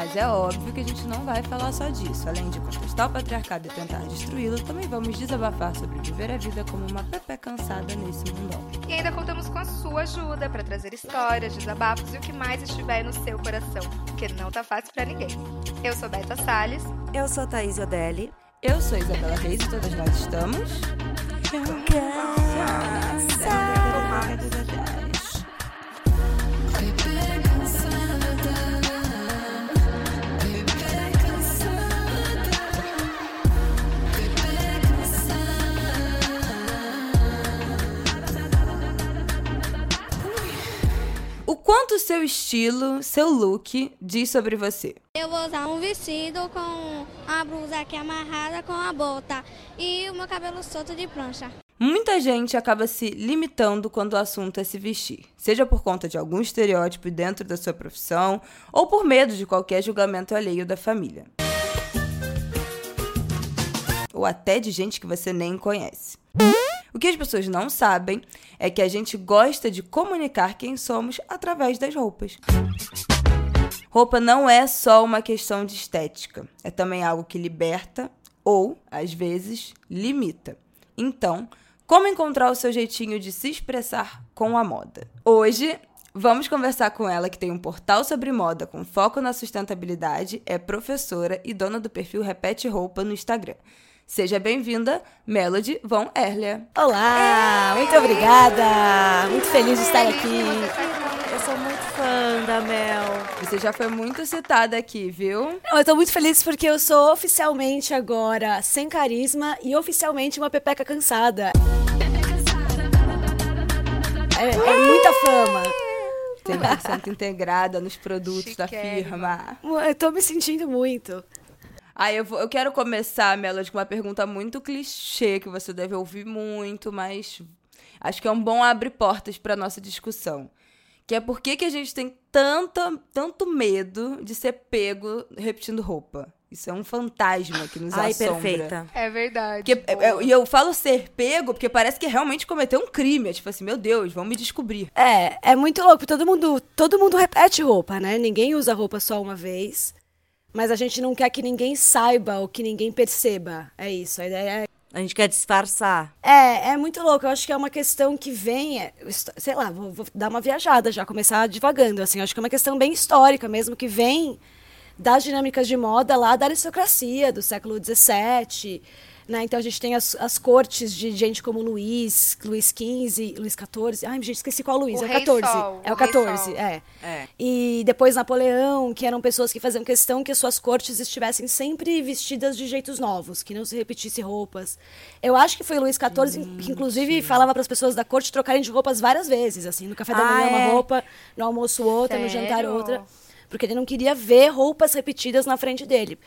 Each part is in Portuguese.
Mas é óbvio que a gente não vai falar só disso. Além de contestar o patriarcado e tentar destruí-lo, também vamos desabafar sobre viver a vida como uma Pepe cansada nesse mundão. E ainda contamos com a sua ajuda para trazer histórias, desabafos e o que mais estiver no seu coração, porque não tá fácil para ninguém. Eu sou Beta Salles. Eu sou Thaís Odelli. Eu sou Isabela Reis e todas nós estamos. Quanto o seu estilo, seu look, diz sobre você? Eu vou usar um vestido com a blusa aqui amarrada com a bota e o meu cabelo solto de prancha. Muita gente acaba se limitando quando o assunto é se vestir, seja por conta de algum estereótipo dentro da sua profissão ou por medo de qualquer julgamento alheio da família. Ou até de gente que você nem conhece. O que as pessoas não sabem é que a gente gosta de comunicar quem somos através das roupas. Roupa não é só uma questão de estética, é também algo que liberta ou, às vezes, limita. Então, como encontrar o seu jeitinho de se expressar com a moda? Hoje, vamos conversar com ela que tem um portal sobre moda com foco na sustentabilidade, é professora e dona do perfil Repete Roupa no Instagram. Seja bem-vinda, Melody Von Erlia. Olá, muito obrigada. Muito feliz de estar aqui. Eu sou muito fã da Mel. Você já foi muito citada aqui, viu? Não, eu tô muito feliz porque eu sou oficialmente agora sem carisma e oficialmente uma pepeca cansada. É, é muita fama. 100% integrada nos produtos da firma. Eu tô me sentindo muito. Ah, eu, vou- eu quero começar, Melody, com uma pergunta muito clichê que você deve ouvir muito, mas acho que é um bom abre portas para nossa discussão. Que é por que, que a gente tem tanta, tanto medo de ser pego repetindo roupa? Isso é um fantasma que nos Ai, assombra. perfeita. É verdade. Boa. é, e eu falo ser pego porque parece que realmente cometeu um crime. É tipo assim, meu Deus, vão me descobrir. É, é muito louco. Todo mundo, todo mundo repete roupa, né? Ninguém usa roupa só uma vez. Mas a gente não quer que ninguém saiba ou que ninguém perceba. É isso. A ideia é A gente quer disfarçar. É, é muito louco. Eu acho que é uma questão que vem, é, sei lá, vou, vou dar uma viajada já, começar devagando, assim. Eu acho que é uma questão bem histórica mesmo, que vem das dinâmicas de moda lá da aristocracia, do século XVII, né? Então a gente tem as, as cortes de gente como Luís, Luís XV, Luís XIV. Ai, gente, esqueci qual Luís. O é o Rei 14. Sol, é o o Rei 14, Sol. é. É. E depois Napoleão, que eram pessoas que faziam questão que as suas cortes estivessem sempre vestidas de jeitos novos, que não se repetisse roupas. Eu acho que foi Luís XIV Hum, que, inclusive, falava para as pessoas da corte trocarem de roupas várias vezes, assim, no café da Ah, manhã uma é? roupa, no almoço outra, no jantar Sério? outra. Porque ele não queria ver roupas repetidas na frente dele.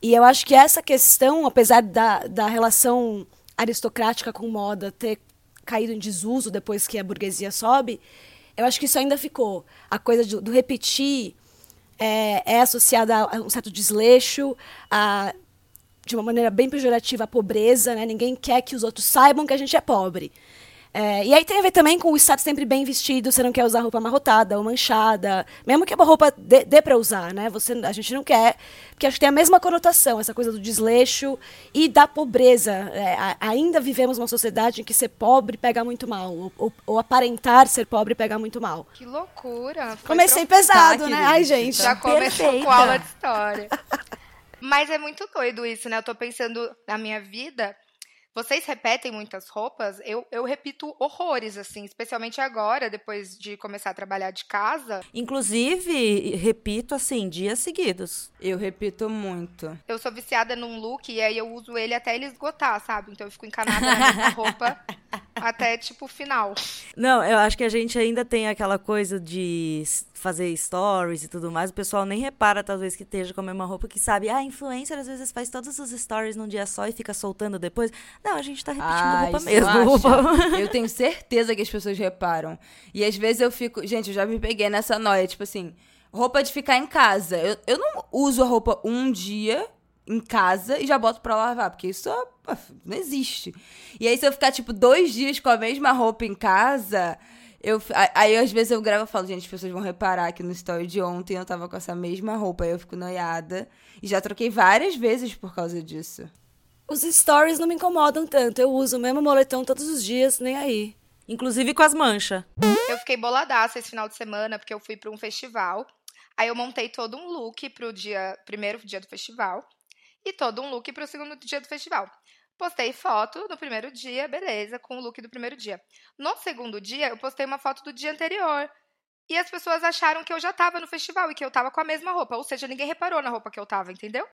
E eu acho que essa questão, apesar da, da relação aristocrática com moda ter caído em desuso depois que a burguesia sobe, eu acho que isso ainda ficou. A coisa do, do repetir é, é associada a um certo desleixo, a, de uma maneira bem pejorativa, a pobreza. Né? Ninguém quer que os outros saibam que a gente é pobre. É, e aí tem a ver também com o estar sempre bem vestido, você não quer usar roupa amarrotada ou manchada, mesmo que a roupa dê, dê para usar, né? Você, a gente não quer, porque acho que tem a mesma conotação, essa coisa do desleixo e da pobreza. É, a- ainda vivemos uma sociedade em que ser pobre pega muito mal, ou, ou- ou aparentar ser pobre pega muito mal. Que loucura. Foi Comecei profundo. pesado, Tá, né? Ai, gente. Já começou Perfeita. com aula de história. Mas é muito doido isso, né? Eu tô pensando na minha vida. Vocês repetem muitas roupas? Eu, eu repito horrores, assim, especialmente agora, depois de começar a trabalhar de casa. Inclusive, repito assim, dias seguidos. Eu repito muito. Eu sou viciada num look e aí eu uso ele até ele esgotar, sabe? Então eu fico encanada na roupa até tipo o final. Não, eu acho que a gente ainda tem aquela coisa de fazer stories e tudo mais. O pessoal nem repara, talvez, que esteja com a mesma roupa que sabe. Ah, influencer às vezes faz todos os stories num dia só e fica soltando depois. Não, a gente tá repetindo Ah, roupa mesmo. Roupa- Eu tenho certeza que as pessoas reparam. E às vezes eu fico. Gente, eu já me peguei nessa noia. Tipo assim, roupa de ficar em casa. Eu, eu não uso a roupa um dia em casa e já boto pra lavar, porque isso não existe. E aí, se eu ficar, tipo, dois dias com a mesma roupa em casa. Eu, aí, às vezes, eu gravo e falo, gente, as pessoas vão reparar que no story de ontem eu tava com essa mesma roupa. Aí eu fico noiada. E já troquei várias vezes por causa disso. Os stories não me incomodam tanto. Eu uso o mesmo moletom todos os dias, nem aí. Inclusive com as manchas. Eu fiquei boladaça esse final de semana, porque eu fui pra um festival. Aí eu montei todo um look pro dia, primeiro dia do festival. E todo um look pro segundo dia do festival. Postei foto no primeiro dia, beleza, com o look do primeiro dia. No segundo dia, eu postei uma foto do dia anterior. E as pessoas acharam que eu já tava no festival e que eu tava com a mesma roupa. Ou seja, ninguém reparou na roupa que eu tava, entendeu?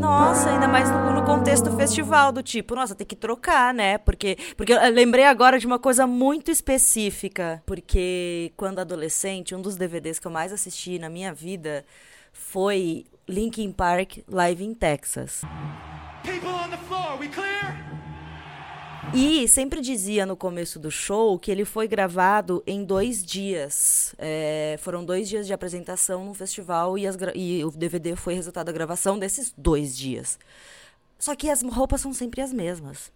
Nossa, ainda mais no, no contexto festival, do tipo, nossa, tem que trocar, né? Porque, porque eu lembrei agora de uma coisa muito específica. Porque quando adolescente, um dos DVDs que eu mais assisti na minha vida foi Linkin Park Live in Texas. E sempre dizia no começo do show que ele foi gravado em dois dias. É, foram dois dias de apresentação no festival e, e o DVD foi resultado da gravação desses dois dias. Só que as roupas são sempre as mesmas.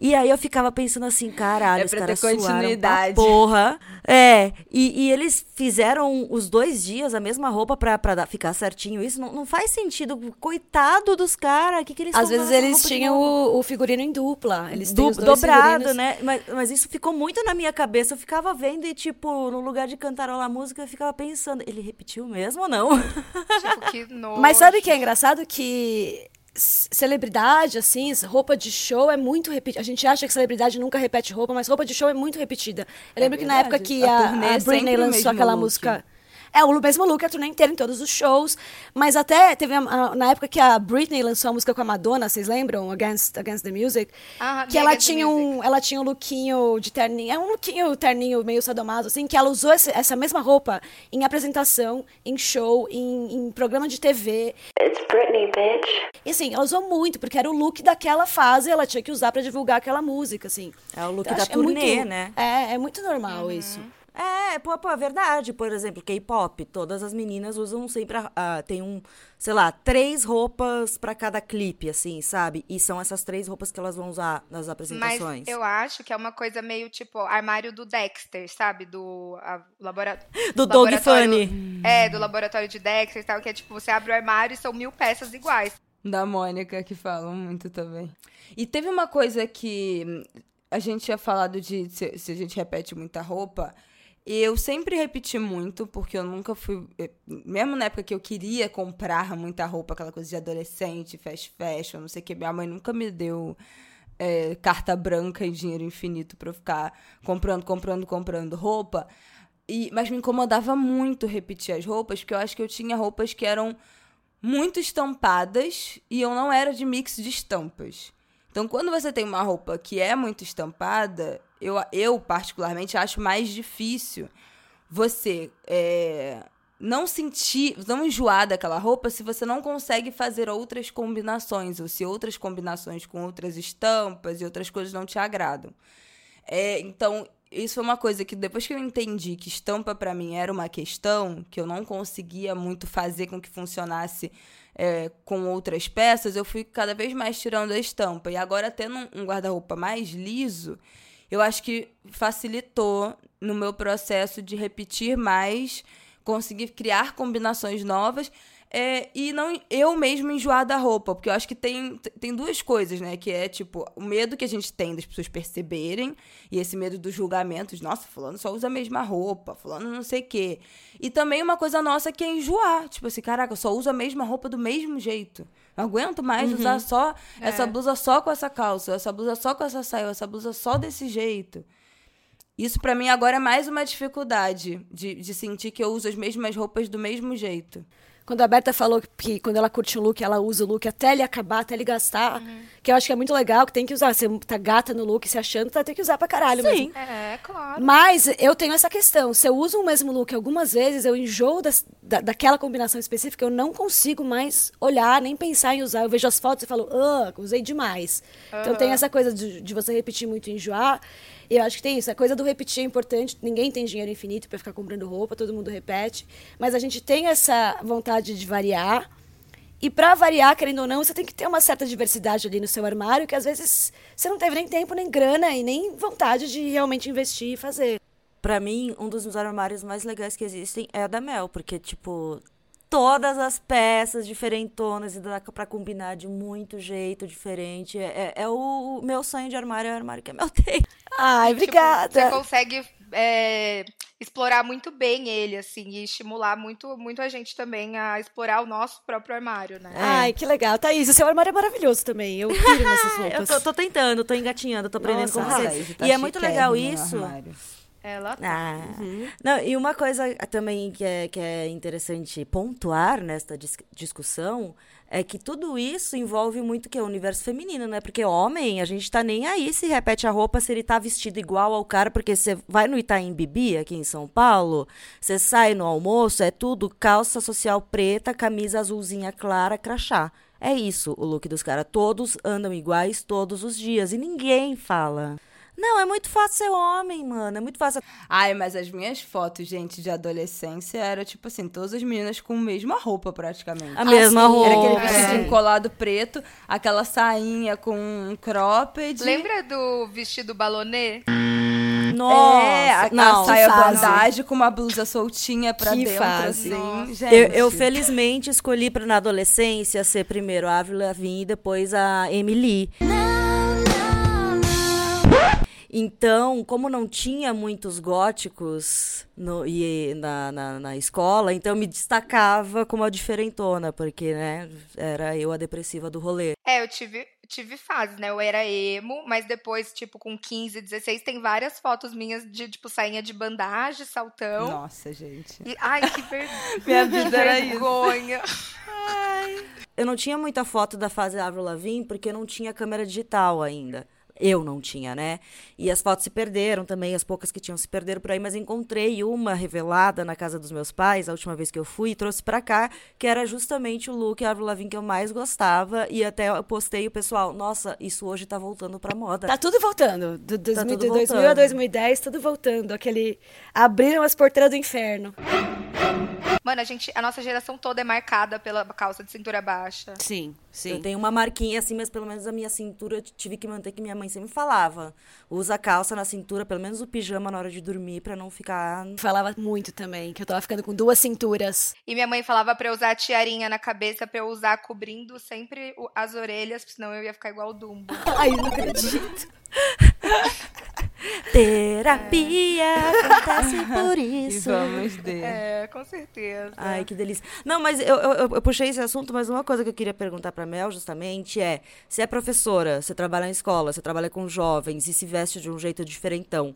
E aí eu ficava pensando assim, caralho, É os caras ter suaram pra continuidade. porra. É, e, e eles fizeram os dois dias a mesma roupa pra, pra dar- ficar certinho. Isso não, não faz sentido. Coitado dos caras, o que, que eles Às vezes eles tinham o, o figurino em dupla. Eles têm Du- os dois dobrado, figurinos. né? Mas, mas isso ficou muito na minha cabeça. Eu ficava vendo e, tipo, no lugar de cantarolar a música, eu ficava pensando, ele repetiu mesmo ou não? Tipo, que nojo. Mas sabe o que é engraçado? Que celebridade, assim, roupa de show é muito repetida. A gente acha que celebridade nunca repete roupa, mas roupa de show é muito repetida. Eu lembro que na época que A a, a é Britney lançou aquela look. música. É, o mesmo look a turnê inteira em todos os shows. Mas até teve na época que a Britney lançou a música com a Madonna, vocês lembram? Against, Against the Music. Aham, que ela tinha, um, ela tinha um lookinho de terninho. É um lookinho terninho meio sadomaso, assim, que ela usou esse- essa mesma roupa em apresentação, em show, em, em programa de TV. It's Britney, bitch. E assim, ela usou muito, porque era o look daquela fase, ela tinha que usar pra divulgar aquela música, assim. É o look Eu da que é muito- turnê, né? É, é muito normal isso. É, pô, pô, é verdade. Por exemplo, K-pop. Todas as meninas usam sempre. a- a- tem um, sei lá, três roupas pra cada clipe, assim, sabe? E são essas três roupas que elas vão usar nas Mas apresentações. eu acho que é uma coisa meio tipo armário do Dexter, sabe? Do a, labora... Do Dog laboratório- Funny. É, do laboratório de Dexter e tal, que é tipo, você abre o armário e são mil peças iguais. Da Mônica, que falam muito também. E teve uma coisa que a gente tinha falado de se, se a gente repete muita roupa. Eu sempre repeti muito, porque eu nunca fui. eh, Mesmo na época que eu queria comprar muita roupa, aquela coisa de adolescente, fast fashion, não sei o que, minha mãe nunca me deu eh, carta branca e dinheiro infinito pra eu ficar comprando, comprando, comprando roupa. E, mas me incomodava muito repetir as roupas, porque eu acho que eu tinha roupas que eram muito estampadas e eu não era de mix de estampas. Então, quando você tem uma roupa que é muito estampada, eu, eu particularmente acho mais difícil você é, não sentir, não enjoar daquela roupa se você não consegue fazer outras combinações, ou se outras combinações com outras estampas e outras coisas não te agradam. É, então, isso foi uma coisa que depois que eu entendi que estampa pra mim era uma questão, que eu não conseguia muito fazer com que funcionasse é, com outras peças, eu fui cada vez mais tirando a estampa. E agora, tendo um guarda-roupa mais liso, eu acho que facilitou no meu processo de repetir mais, conseguir criar combinações novas. é, e não eu mesmo enjoar da roupa, porque eu acho que tem, tem duas coisas, né? Que é, tipo, o medo que a gente tem das pessoas perceberem, e esse medo dos julgamentos. Nossa, fulano só usa a mesma roupa, fulano não sei o quê. E também uma coisa nossa que é enjoar. Tipo assim, caraca, eu só uso a mesma roupa do mesmo jeito. Não aguento mais usar só essa blusa só com essa calça, essa blusa só com essa saia, essa blusa só desse jeito. Isso pra mim agora é mais uma dificuldade de, de sentir que eu uso as mesmas roupas do mesmo jeito. Quando a Berta falou que quando ela curte um look, ela usa o look até ele acabar, até ele gastar. Que eu acho que é muito legal, que tem que usar. Você tá gata no look, se achando, tá tem que usar pra caralho Sim. mesmo. É, claro. Mas eu tenho essa questão. Se eu uso o mesmo look algumas vezes, eu enjoo das- da, daquela combinação específica, eu não consigo mais olhar, nem pensar em usar. Eu vejo as fotos e falo, ah, usei demais. Então tem essa coisa de, de você repetir muito e enjoar. Eu acho que tem isso. A coisa do repetir é importante. Ninguém tem dinheiro infinito para ficar comprando roupa, todo mundo repete. Mas a gente tem essa vontade de variar. E para variar, querendo ou não, você tem que ter uma certa diversidade ali no seu armário, que às vezes você não teve nem tempo, nem grana e nem vontade de realmente investir e fazer. Pra mim, um dos armários mais legais que existem é a da Mel, porque, tipo, todas as peças diferentonas e dá pra combinar de muito jeito diferente. É, é- é o meu sonho de armário, é o armário que a Mel tem. Ai, Tipo, obrigada. você consegue é, explorar muito bem ele, assim, e estimular muito, muito a gente também a explorar o nosso próprio armário, né? Ai, que legal. Thaís, o seu armário é maravilhoso também. Eu piro nessas Eu roupas. tô, tô tentando, tô engatinhando, tô aprendendo Nossa, com vocês. Thaís tá e é muito legal chiquérrima no isso. armário. Ela Ah. Não, e uma coisa também que é, que é interessante pontuar nesta dis- discussão é que tudo isso envolve muito que é o universo feminino, né? Porque homem, a gente tá nem aí se repete a roupa se ele tá vestido igual ao cara, porque você vai no Itaim Bibi, aqui em São Paulo, você sai no almoço, é tudo calça social preta, camisa azulzinha clara, crachá. É isso o look dos caras. Todos andam iguais todos os dias e ninguém fala. Não, é muito fácil ser homem, mano. É muito fácil. Ai, mas as minhas fotos, gente, de adolescência era tipo assim, todas as meninas com a mesma roupa praticamente. A mesma sim. Era aquele roupa. vestidinho colado preto, aquela sainha com um cropped. Lembra do vestido balonê? Nossa, é, a, não. a saia bandagem com uma blusa soltinha pra Que dentro, fase. assim. Gente. Eu, eu felizmente escolhi pra, na adolescência ser primeiro a Avril Lavigne e depois a Emily. Então, como não tinha muitos góticos no, e, na, na, na escola, então eu me destacava como a diferentona, porque, né, era eu a depressiva do rolê. É, eu tive, tive fase, né? Eu era emo, mas depois, tipo, com 15, 16, tem várias fotos minhas de, tipo, sainha de bandagem, saltão. Nossa, gente. E, ai, que ver... Minha vida era isso. vergonha. Eu não tinha muita foto da fase Avril Lavigne porque não tinha câmera digital ainda. Eu não tinha, né? E as fotos se perderam também, as poucas que tinham se perderam por aí, mas encontrei uma revelada na casa dos meus pais, a última vez que eu fui, e trouxe pra cá, que era justamente o look Avril Lavigne que eu mais gostava, e até eu postei o pessoal, nossa, isso hoje tá voltando pra moda. Tá tudo voltando. Do 2000, tudo de 2000 a voltando. 2010, tudo voltando. Aquele. Abriram as porteiras do inferno. Mano, a gente, a nossa geração toda é marcada pela calça de cintura baixa. Sim, Eu tenho uma marquinha assim, mas pelo menos a minha cintura eu tive que manter que minha mãe sempre falava. Usa a calça na cintura, pelo menos o pijama na hora de dormir, pra não ficar Falava muito também, que eu tava ficando com duas cinturas. E minha mãe falava pra eu usar a tiarinha na cabeça, pra eu usar cobrindo sempre as orelhas, senão eu ia ficar igual o Dumbo. Ai, eu não acredito. Terapia acontece por E isso. vamos ver. É, com certeza. Ai, que delícia. Não, mas eu, eu, eu- eu puxei esse assunto, mas uma coisa que eu queria perguntar pra Mel, justamente, é: você é professora, você trabalha em escola, você trabalha com jovens e se veste de um jeito diferentão.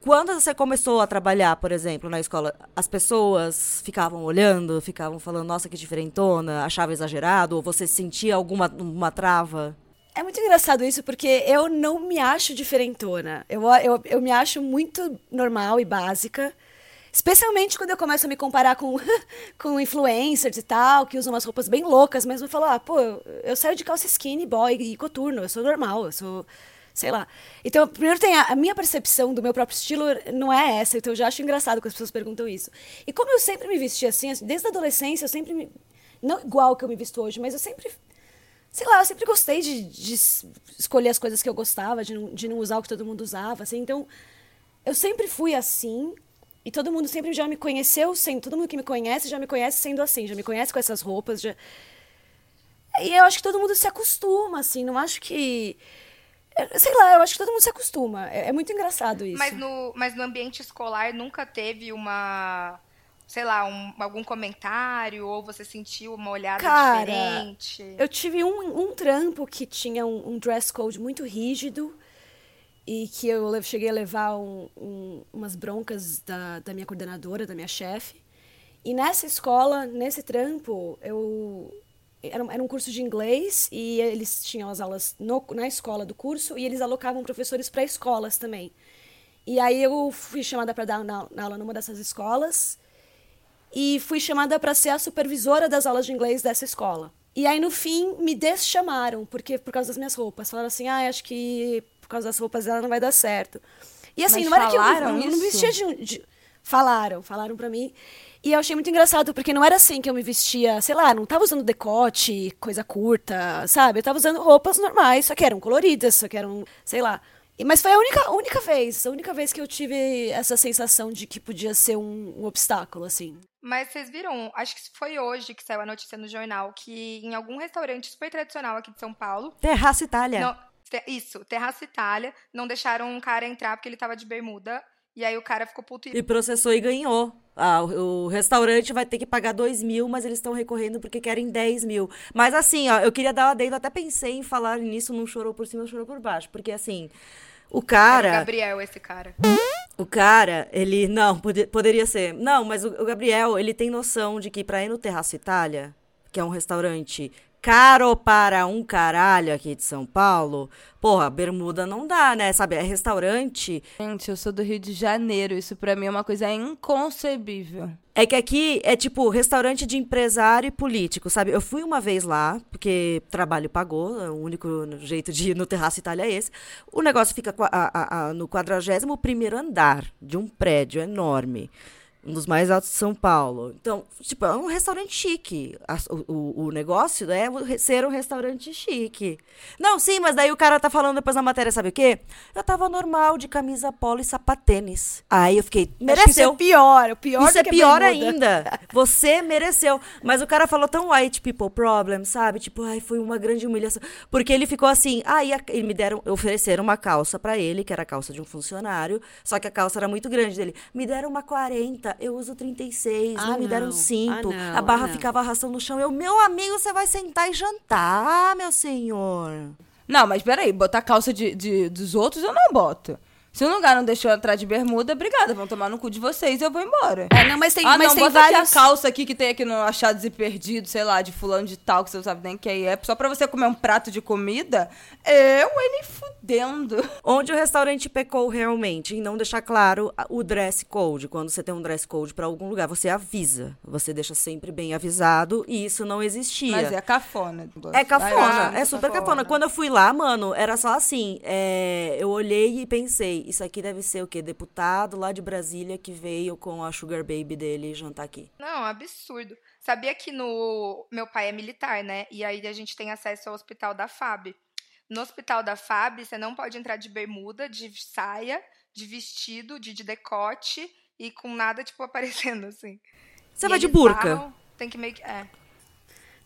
Quando você começou a trabalhar, por exemplo, na escola, as pessoas ficavam olhando, ficavam falando, nossa, que diferentona, achava exagerado, ou você sentia alguma uma trava? É muito engraçado isso, porque eu não me acho diferentona. Eu, eu, eu me acho muito normal e básica. Especialmente quando eu começo a me comparar com, com influencers e tal, que usam umas roupas bem loucas mesmo. Eu falo, ah, pô, eu, saio de calça skinny, boy e coturno, eu sou normal, eu sou. Sei lá. Então, primeiro tem a, a minha percepção do meu próprio estilo não é essa, então eu já acho engraçado que as pessoas perguntam isso. E como eu sempre me vesti assim, assim, desde a adolescência, eu sempre me. Não igual que eu me visto hoje, mas eu sempre sei lá, eu sempre gostei de, de es- escolher as coisas que eu gostava, de não, de não usar o que todo mundo usava, assim. Então, eu sempre fui assim. E todo mundo sempre já me conheceu sendo. Todo mundo que me conhece já me conhece sendo assim, já me conhece com essas roupas. Já... E eu acho que todo mundo se acostuma, assim. Não acho que. Sei lá, eu acho que todo mundo se acostuma. É, é muito engraçado isso. Mas no, mas no ambiente escolar nunca teve uma, sei lá, um- algum comentário ou você sentiu uma olhada Cara, diferente? Eu tive um, um trampo que tinha um, um dress code muito rígido e que eu cheguei a levar um- um- umas broncas da, da minha coordenadora, da minha chefe. E nessa escola, nesse trampo, eu era, um- era um curso de inglês e eles tinham as aulas no- na escola do curso e eles alocavam professores para escolas também. E aí eu fui chamada para dar na, na aula numa dessas escolas e fui chamada para ser a supervisora das aulas de inglês dessa escola. E aí no fim me deschamaram porque por causa das minhas roupas. Falaram assim: "Ah, acho que por causa das roupas dela não vai dar certo". E assim, Mas não era que eu, eu não me vestia de, de- falaram, falaram pra mim. E eu achei muito engraçado, porque não era assim que eu me vestia, sei lá, não tava usando decote, coisa curta, sabe? Eu tava usando roupas normais, só que eram coloridas, só que eram, sei lá. Mas foi a única, única vez, a única vez que eu tive essa sensação de que podia ser um, um obstáculo, assim. Mas vocês viram, acho que foi hoje que saiu a notícia no jornal, que em algum restaurante super tradicional aqui de São Paulo, Terraço Itália. não, isso, Terraça Itália, não deixaram um cara entrar porque ele tava de bermuda, e aí o cara ficou puto e E processou e ganhou. Ah, o, o restaurante vai ter que pagar 2 mil, mas eles estão recorrendo porque querem 10 mil. Mas assim, ó, eu queria dar uma adendo, até pensei em falar nisso, não chorou por cima, chorou por baixo. Porque assim, o Era o cara. Gabriel, esse cara. O cara, ele. Não, pode- poderia ser. Não, mas o, o Gabriel, ele tem noção de que pra ir no Terraço Itália, que é um restaurante caro para um caralho aqui de São Paulo, porra, bermuda não dá, né? Sabe, é restaurante. Gente, eu sou do Rio de Janeiro. Isso pra mim é uma coisa inconcebível. É que aqui é tipo restaurante de empresário e político, sabe? Eu fui uma vez lá, porque trabalho pagou, é o único jeito de ir no Terraço Itália é esse. O negócio fica no 41 primeiro andar de um prédio enorme. Um dos mais altos de São Paulo. Então, tipo, é um restaurante chique. O, o- o negócio é ser um restaurante chique. Não, sim, mas daí o cara tá falando depois na matéria, sabe o quê? Eu tava normal, de camisa polo e sapatênis. Aí eu fiquei, mereceu. Isso é pior, o pior Isso é pior ainda. Você mereceu. Mas o cara falou tão white people problem, sabe? Tipo, ai, foi uma grande humilhação. Porque ele ficou assim, aí a- e me deram, ofereceram uma calça pra ele, que era a calça de um funcionário, só que a calça era muito grande dele. Me deram uma 40, eu uso 36, Ah, não me deram não. cinto. Ah, não, a barra ah, ficava arrastando no chão. Eu, meu amigo, você vai sentar e jantar, meu senhor. Não, mas peraí, botar calça de, de- dos outros eu não boto. Se um lugar não deixou entrar de bermuda, obrigada, vão tomar no cu de vocês e eu vou embora. É, não, mas tem, ah, mas não, tem bota vários... aqui a calça aqui que tem aqui no Achados e Perdidos, sei lá, de fulano de tal, que você não sabe nem quem é, só pra você comer um prato de comida, eu ele fudendo. Onde o restaurante pecou realmente em não deixar claro o dress code. Quando você tem um dress code pra algum lugar, você avisa. Você deixa sempre bem avisado e isso não existia. Mas é cafona. É cafona, Ai, é super cafona. Quando eu fui lá, mano, era só assim. é, eu olhei e pensei, isso aqui deve ser o quê? Deputado lá de Brasília que veio com a Sugar Baby dele jantar aqui. Não, absurdo. Sabia que no. Meu pai é militar, né? E aí a gente tem acesso ao hospital da FAB. No hospital da FAB, você não pode entrar de bermuda, de saia, de vestido, de, de decote e com nada, tipo, aparecendo, assim. Você E vai de burca. barram, tem que meio que. É.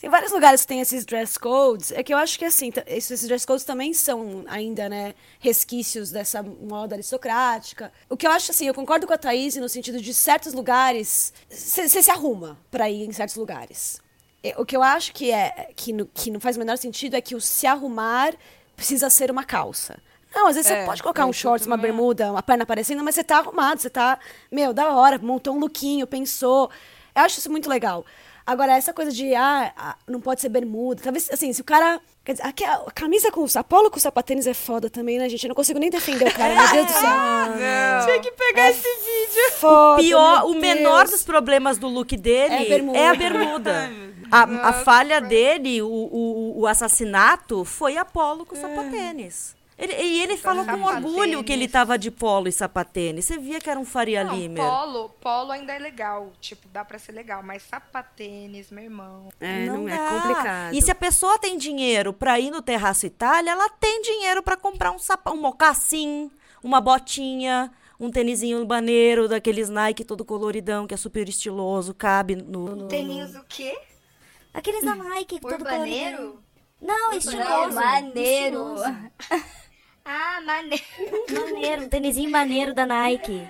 Tem vários lugares que tem esses dress codes. É que eu acho que assim, esses dress codes também são ainda, né, resquícios dessa moda aristocrática. O que eu acho assim, eu concordo com a Thaís no sentido de certos lugares, você se arruma pra ir em certos lugares. É, O que eu acho que é que, no- que não faz o menor sentido é que o se arrumar precisa ser uma calça. Não, às vezes É, você pode colocar um shorts, uma é. bermuda, uma perna aparecendo, mas você tá arrumado, você tá, meu, da hora, montou um lookinho, pensou. Eu acho isso muito legal. Agora, essa coisa de, ah, ah, não pode ser bermuda. Talvez, assim, se o cara. Quer dizer, aqui, a camisa com o Apolo com sapatênis é foda também, né, gente? Eu não consigo nem defender o cara, meu Deus do céu. Tinha que pegar esse vídeo. Foda, Pior, meu o menor dos problemas do look dele É a bermuda. é a bermuda. A, a falha dele, o, o, o assassinato, foi Apolo com sapatênis. Ele, e ele falou com orgulho que ele tava de polo e sapatênis. Você via que era um Faria Não, Limer. polo, polo ainda é legal. Tipo, dá pra ser legal. Mas sapatênis, meu irmão. É, não, é dá. complicado. E se a pessoa tem dinheiro pra ir no Terraço Itália, ela tem dinheiro pra comprar um sapato, um mocassim, uma botinha, um tênisinho maneiro daqueles Nike todo coloridão, que é super estiloso, cabe no... no- Tênis o quê? Aqueles da Nike, todo Urbaneiro? coloridão. Não, Não, estiloso. maneiro. estiloso. Ah, maneiro. Maneiro, um tênisinho maneiro da Nike.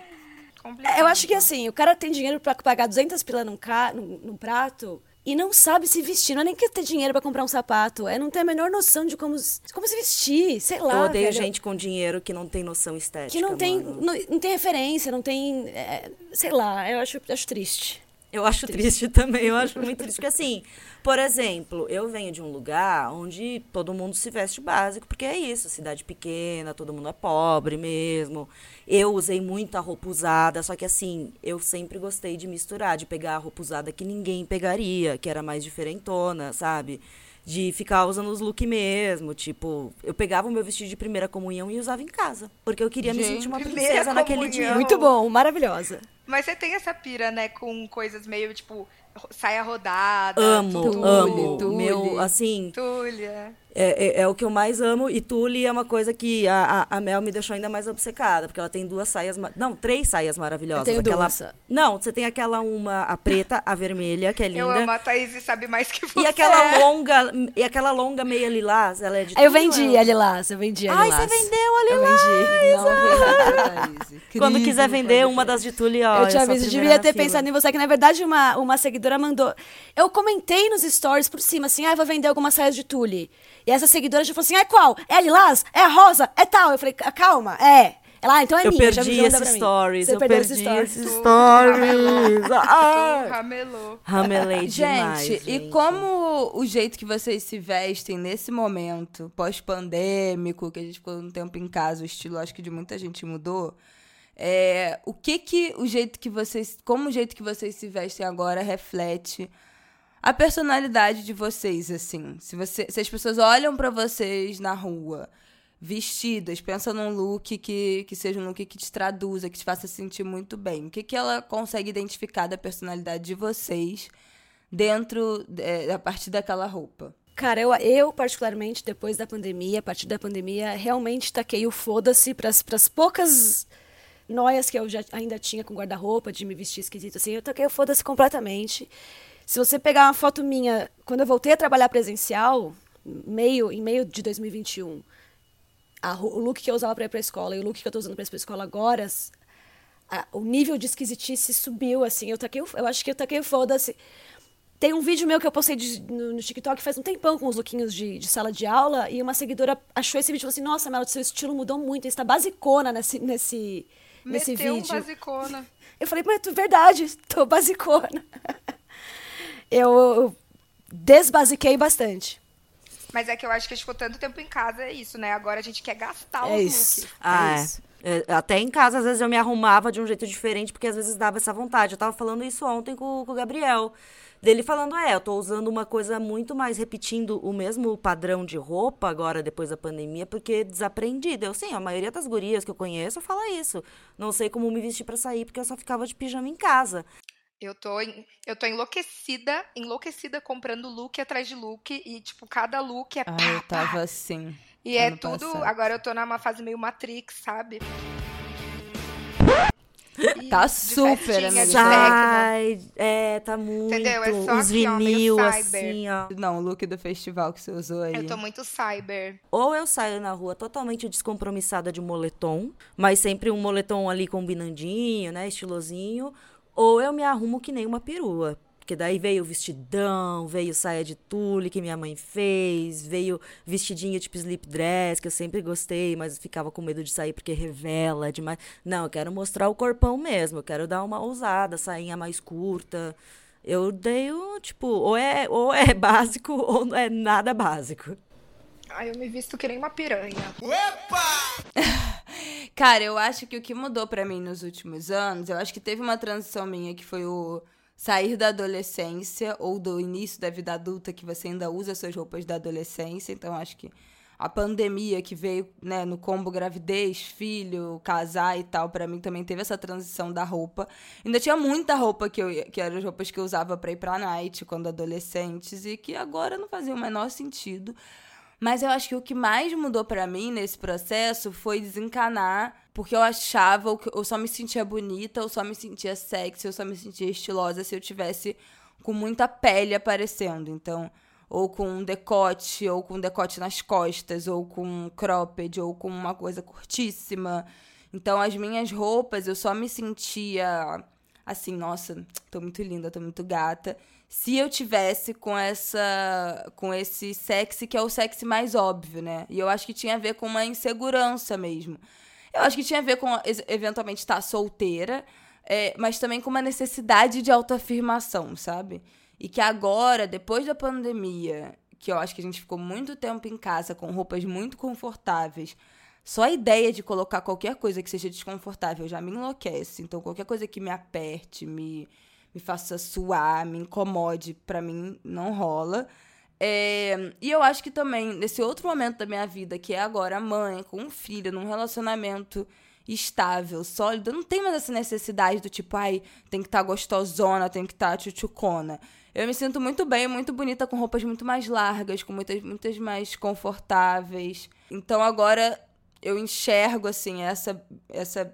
Complicado. Eu acho que assim, o cara tem dinheiro pra pagar 200 pila num, ca... num, num prato e não sabe se vestir. Não é nem que ter dinheiro pra comprar um sapato, é não ter a menor noção de como, como se vestir, sei lá. Eu odeio velho. gente com dinheiro que não tem noção estética, que não tem, mano. não, não tem referência, não tem, é, sei lá, eu acho, acho triste. Eu acho triste. também, eu acho muito triste. Porque, assim, por exemplo, eu venho de um lugar onde todo mundo se veste básico, porque é isso, cidade pequena, todo mundo é pobre mesmo. Eu usei muita roupa usada, só que, assim, eu sempre gostei de misturar, de pegar a roupa usada que ninguém pegaria, que era mais diferentona, sabe? De ficar usando os look mesmo, tipo, eu pegava o meu vestido de primeira comunhão e usava em casa, porque eu queria me Gente, sentir uma princesa naquele comunhão. dia. Muito bom, maravilhosa. Mas você tem essa pira, né, com coisas meio, tipo, saia rodada. Amo, tudo. amo. tule. Meu, assim, Tulha. É, é, é o que eu mais amo. E tule é uma coisa que a, a, a Mel me deixou ainda mais obcecada, porque ela tem duas saias. Não, três saias maravilhosas. Eu tenho aquela... duas. Não, você tem aquela uma, a preta, a vermelha, que é linda. Eu amo a Thaís e sabe mais que você. E aquela longa, e aquela longa meia lilás, ela é de Aí eu vendi é? a Lilás, eu vendi a Ai, Lilás. você vendeu a Eu lilás. vendi. Não. Quando quiser vender uma das de tule, ó. eu te sou a aviso, devia ter fila. pensado em você, que na verdade uma, uma seguidora mandou. Eu comentei nos stories por cima, assim, ah, vou vender algumas saias de tule. E essa seguidora já falou assim: é qual? É a Lilás? É a rosa? É tal? Eu falei, calma, é. Ela, ah, então é Eu minha, perdi esses stories, Você eu perdeu perdi esses stories. esses stories. Ah! ramelou. Ramelei demais, Gente, e gente. como o jeito que vocês se vestem nesse momento, pós-pandêmico, que a gente ficou um tempo em casa, o estilo acho que de muita gente mudou, é, o que que o jeito que vocês, como o jeito que vocês se vestem agora reflete a personalidade de vocês, assim? Se, você, se as pessoas olham pra vocês na rua, vestidas, pensam num look que, que seja um look que te traduza, que te faça sentir muito bem. O que, que ela consegue identificar da personalidade de vocês dentro, é, a partir daquela roupa? Cara, eu, eu, particularmente, depois da pandemia, a partir da pandemia, realmente taquei o foda-se pras, pras poucas noias que eu já ainda tinha com guarda-roupa, de me vestir esquisito assim, eu taquei o foda-se completamente. Se você pegar uma foto minha, quando eu voltei a trabalhar presencial, meio, em meio de 2021, a o look que eu usava pra ir pra escola e o look que eu tô usando pra ir pra escola agora, a- o nível de esquisitice subiu, assim, eu taquei, eu acho que eu taquei foda-se. Tem um vídeo meu que eu postei de- no, no TikTok faz um tempão com os lookinhos de, de sala de aula e uma seguidora achou esse vídeo e falou assim: Nossa, Melo, seu estilo mudou muito, você está basicona nesse, nesse, nesse Meteu um vídeo. basicona. Eu falei, mas é verdade, tô basicona. eu, desbasiquei bastante. Mas é que eu acho que a gente ficou tanto tempo em casa, é isso, né? Agora a gente quer gastar É os isso. looks. Ah, é é. isso. É, Até em casa, às vezes, eu me arrumava de um jeito diferente, porque às vezes dava essa vontade. Eu tava falando isso ontem com, com o Gabriel. Dele falando, é, eu tô usando uma coisa muito mais, repetindo o mesmo padrão de roupa agora, depois da pandemia, porque desaprendi. Eu, sim, a maioria das gurias que eu conheço fala isso. Não sei como me vestir pra sair, porque eu só ficava de pijama em casa. Eu tô, em- eu tô enlouquecida, enlouquecida comprando look atrás de look e, tipo, cada look é pá, Ah, eu pá. tava assim. E é tudo. passado. Agora eu tô numa fase meio Matrix, sabe? E Tá super, amiga. Sai, é, tá muito. Entendeu? É só Os aqui, ó, vinil, cyber. assim, ó. Não, o look do festival que você usou aí. Eu tô muito cyber. Ou eu saio na rua totalmente descompromissada de moletom, mas sempre um moletom ali combinandinho, né, estilosinho, ou eu me arrumo que nem uma perua. Porque daí veio vestidão, veio saia de tule que minha mãe fez, veio vestidinho tipo slip dress, que eu sempre gostei, mas ficava com medo de sair porque revela demais. Não, eu quero mostrar o corpão mesmo, eu quero dar uma ousada, sainha mais curta. Eu dei o, tipo, ou é, ou é básico ou não é nada básico. Ai, eu me visto que nem uma piranha. Cara, eu acho que o que mudou pra mim nos últimos anos, eu acho que teve uma transição minha que foi o sair da adolescência ou do início da vida adulta que você ainda usa suas roupas da adolescência. Então acho que a pandemia que veio, né, no combo gravidez, filho, casar e tal, pra mim também teve essa transição da roupa. Ainda tinha muita roupa que eu que eram as roupas que eu usava pra ir pra night quando adolescentes e que agora não fazia o menor sentido. Mas eu acho que o que mais mudou pra mim nesse processo foi desencanar, porque eu achava eu só me sentia bonita, eu só me sentia sexy, eu só me sentia estilosa se eu tivesse com muita pele aparecendo. Então, ou com um decote, ou com um decote nas costas, ou com um cropped, ou com uma coisa curtíssima. Então, as minhas roupas, eu só me sentia assim, nossa, tô muito linda, tô muito gata. Se eu tivesse com essa com esse sexy que é o sexy mais óbvio, né? E eu acho que tinha a ver com uma insegurança mesmo. Eu acho que tinha a ver com eventualmente estar solteira, é, mas também com uma necessidade de autoafirmação, sabe? E que agora, depois da pandemia, que eu acho que a gente ficou muito tempo em casa com roupas muito confortáveis, só a ideia de colocar qualquer coisa que seja desconfortável já me enlouquece. Então, qualquer coisa que me aperte, me, me faça suar, me incomode, pra mim não rola. É, e eu acho que também, nesse outro momento da minha vida, que é agora mãe, com um filho, num relacionamento estável, sólido, eu não tenho mais essa necessidade do tipo, ai, tem que estar tá gostosona, tem que estar tá tchutchucona. Eu me sinto muito bem, muito bonita, com roupas muito mais largas, com muitas, muitas mais confortáveis. Então agora eu enxergo assim essa essa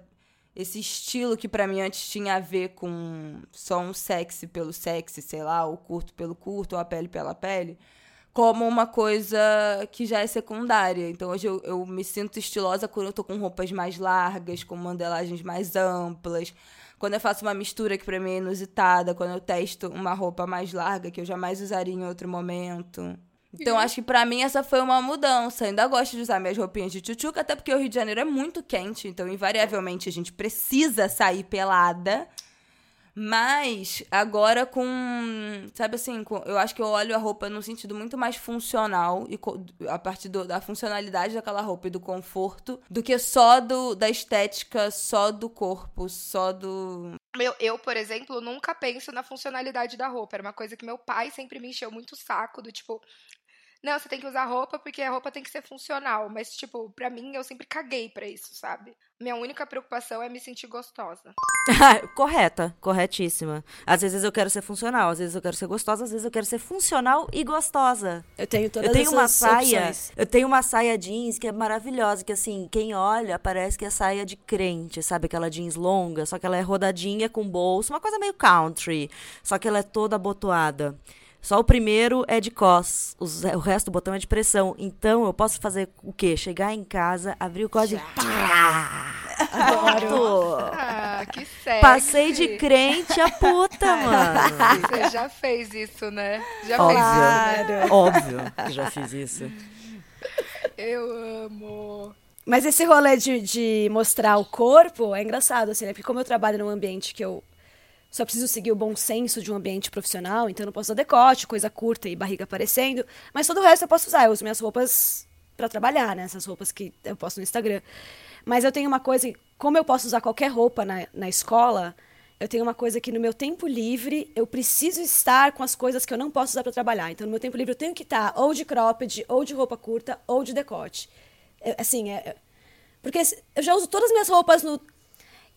esse estilo que para mim antes tinha a ver com só um sexy pelo sexy, sei lá, o curto pelo curto, ou a pele pela pele, como uma coisa que já é secundária. Então hoje eu, eu me sinto estilosa quando eu tô com roupas mais largas, com modelagens mais amplas. Quando eu faço uma mistura que pra mim é inusitada, quando eu testo uma roupa mais larga que eu jamais usaria em outro momento. Então, acho que pra mim essa foi uma mudança. Ainda gosto de usar minhas roupinhas de tchutchuca, até porque o Rio de Janeiro é muito quente, então invariavelmente a gente precisa sair pelada. Mas agora com. Sabe assim, com, eu acho que eu olho a roupa num sentido muito mais funcional, e a partir do, da funcionalidade daquela roupa e do conforto, do que só do, da estética, só do corpo, só do. Meu, eu, por exemplo, nunca penso na funcionalidade da roupa. Era uma coisa que meu pai sempre me encheu muito o saco, do tipo, não, você tem que usar roupa porque a roupa tem que ser funcional. Mas, tipo, pra mim, eu sempre caguei pra isso, sabe? Minha única preocupação é me sentir gostosa. Correta, corretíssima. Às vezes eu quero ser funcional, às vezes eu quero ser gostosa, às vezes eu quero ser funcional e gostosa. Eu tenho todas Eu tenho uma saia, opções. eu tenho uma saia jeans que é maravilhosa, que assim, quem olha parece que é saia de crente, sabe? Aquela jeans longa, só que ela é rodadinha com bolso, uma coisa meio country, só que ela é toda abotoada. Só o primeiro é de cos, os- o resto do botão é de pressão. Então eu posso fazer o quê? Chegar em casa, abrir o cos e pá! Pronto! Ah, que sério. Passei de crente a puta, mano. Você já fez isso, né? Já fez Óbvio. isso, né? Óbvio que já fiz isso. Eu amo. Mas esse rolê de, de mostrar o corpo é engraçado, assim, né? Porque como eu trabalho num ambiente que eu só preciso seguir o bom senso de um ambiente profissional, então eu não posso usar decote, coisa curta e barriga aparecendo, mas todo o resto eu posso usar. Eu uso minhas roupas pra trabalhar, né? Essas roupas que eu posto no Instagram. Mas eu tenho uma coisa, como eu posso usar qualquer roupa na, na escola, eu tenho uma coisa que no meu tempo livre eu preciso estar com as coisas que eu não posso usar pra trabalhar. Então no meu tempo livre eu tenho que estar ou de cropped, ou de roupa curta, ou de decote. É, assim, é, é- porque eu já uso todas as minhas roupas no.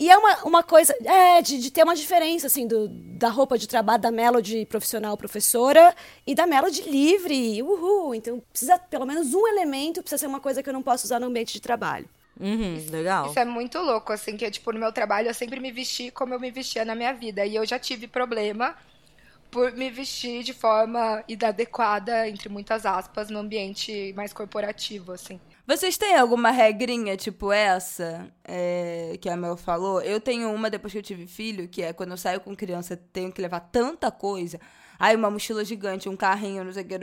E é uma, uma coisa, é, de, de ter uma diferença, assim, do, da roupa de trabalho da Melody profissional professora e da Melody livre, uhul. Então, precisa, pelo menos um elemento precisa ser uma coisa que eu não posso usar no ambiente de trabalho. Uhum, legal. Isso é muito louco, assim, que, tipo, no meu trabalho eu sempre me vesti como eu me vestia na minha vida. E eu já tive problema por me vestir de forma inadequada, entre muitas aspas, no ambiente mais corporativo, assim. Vocês têm alguma regrinha tipo essa é, que a Mel falou? Eu tenho uma depois que eu tive filho, que é quando eu saio com criança, tenho que levar tanta coisa. Aí uma mochila gigante, um carrinho, não sei o que,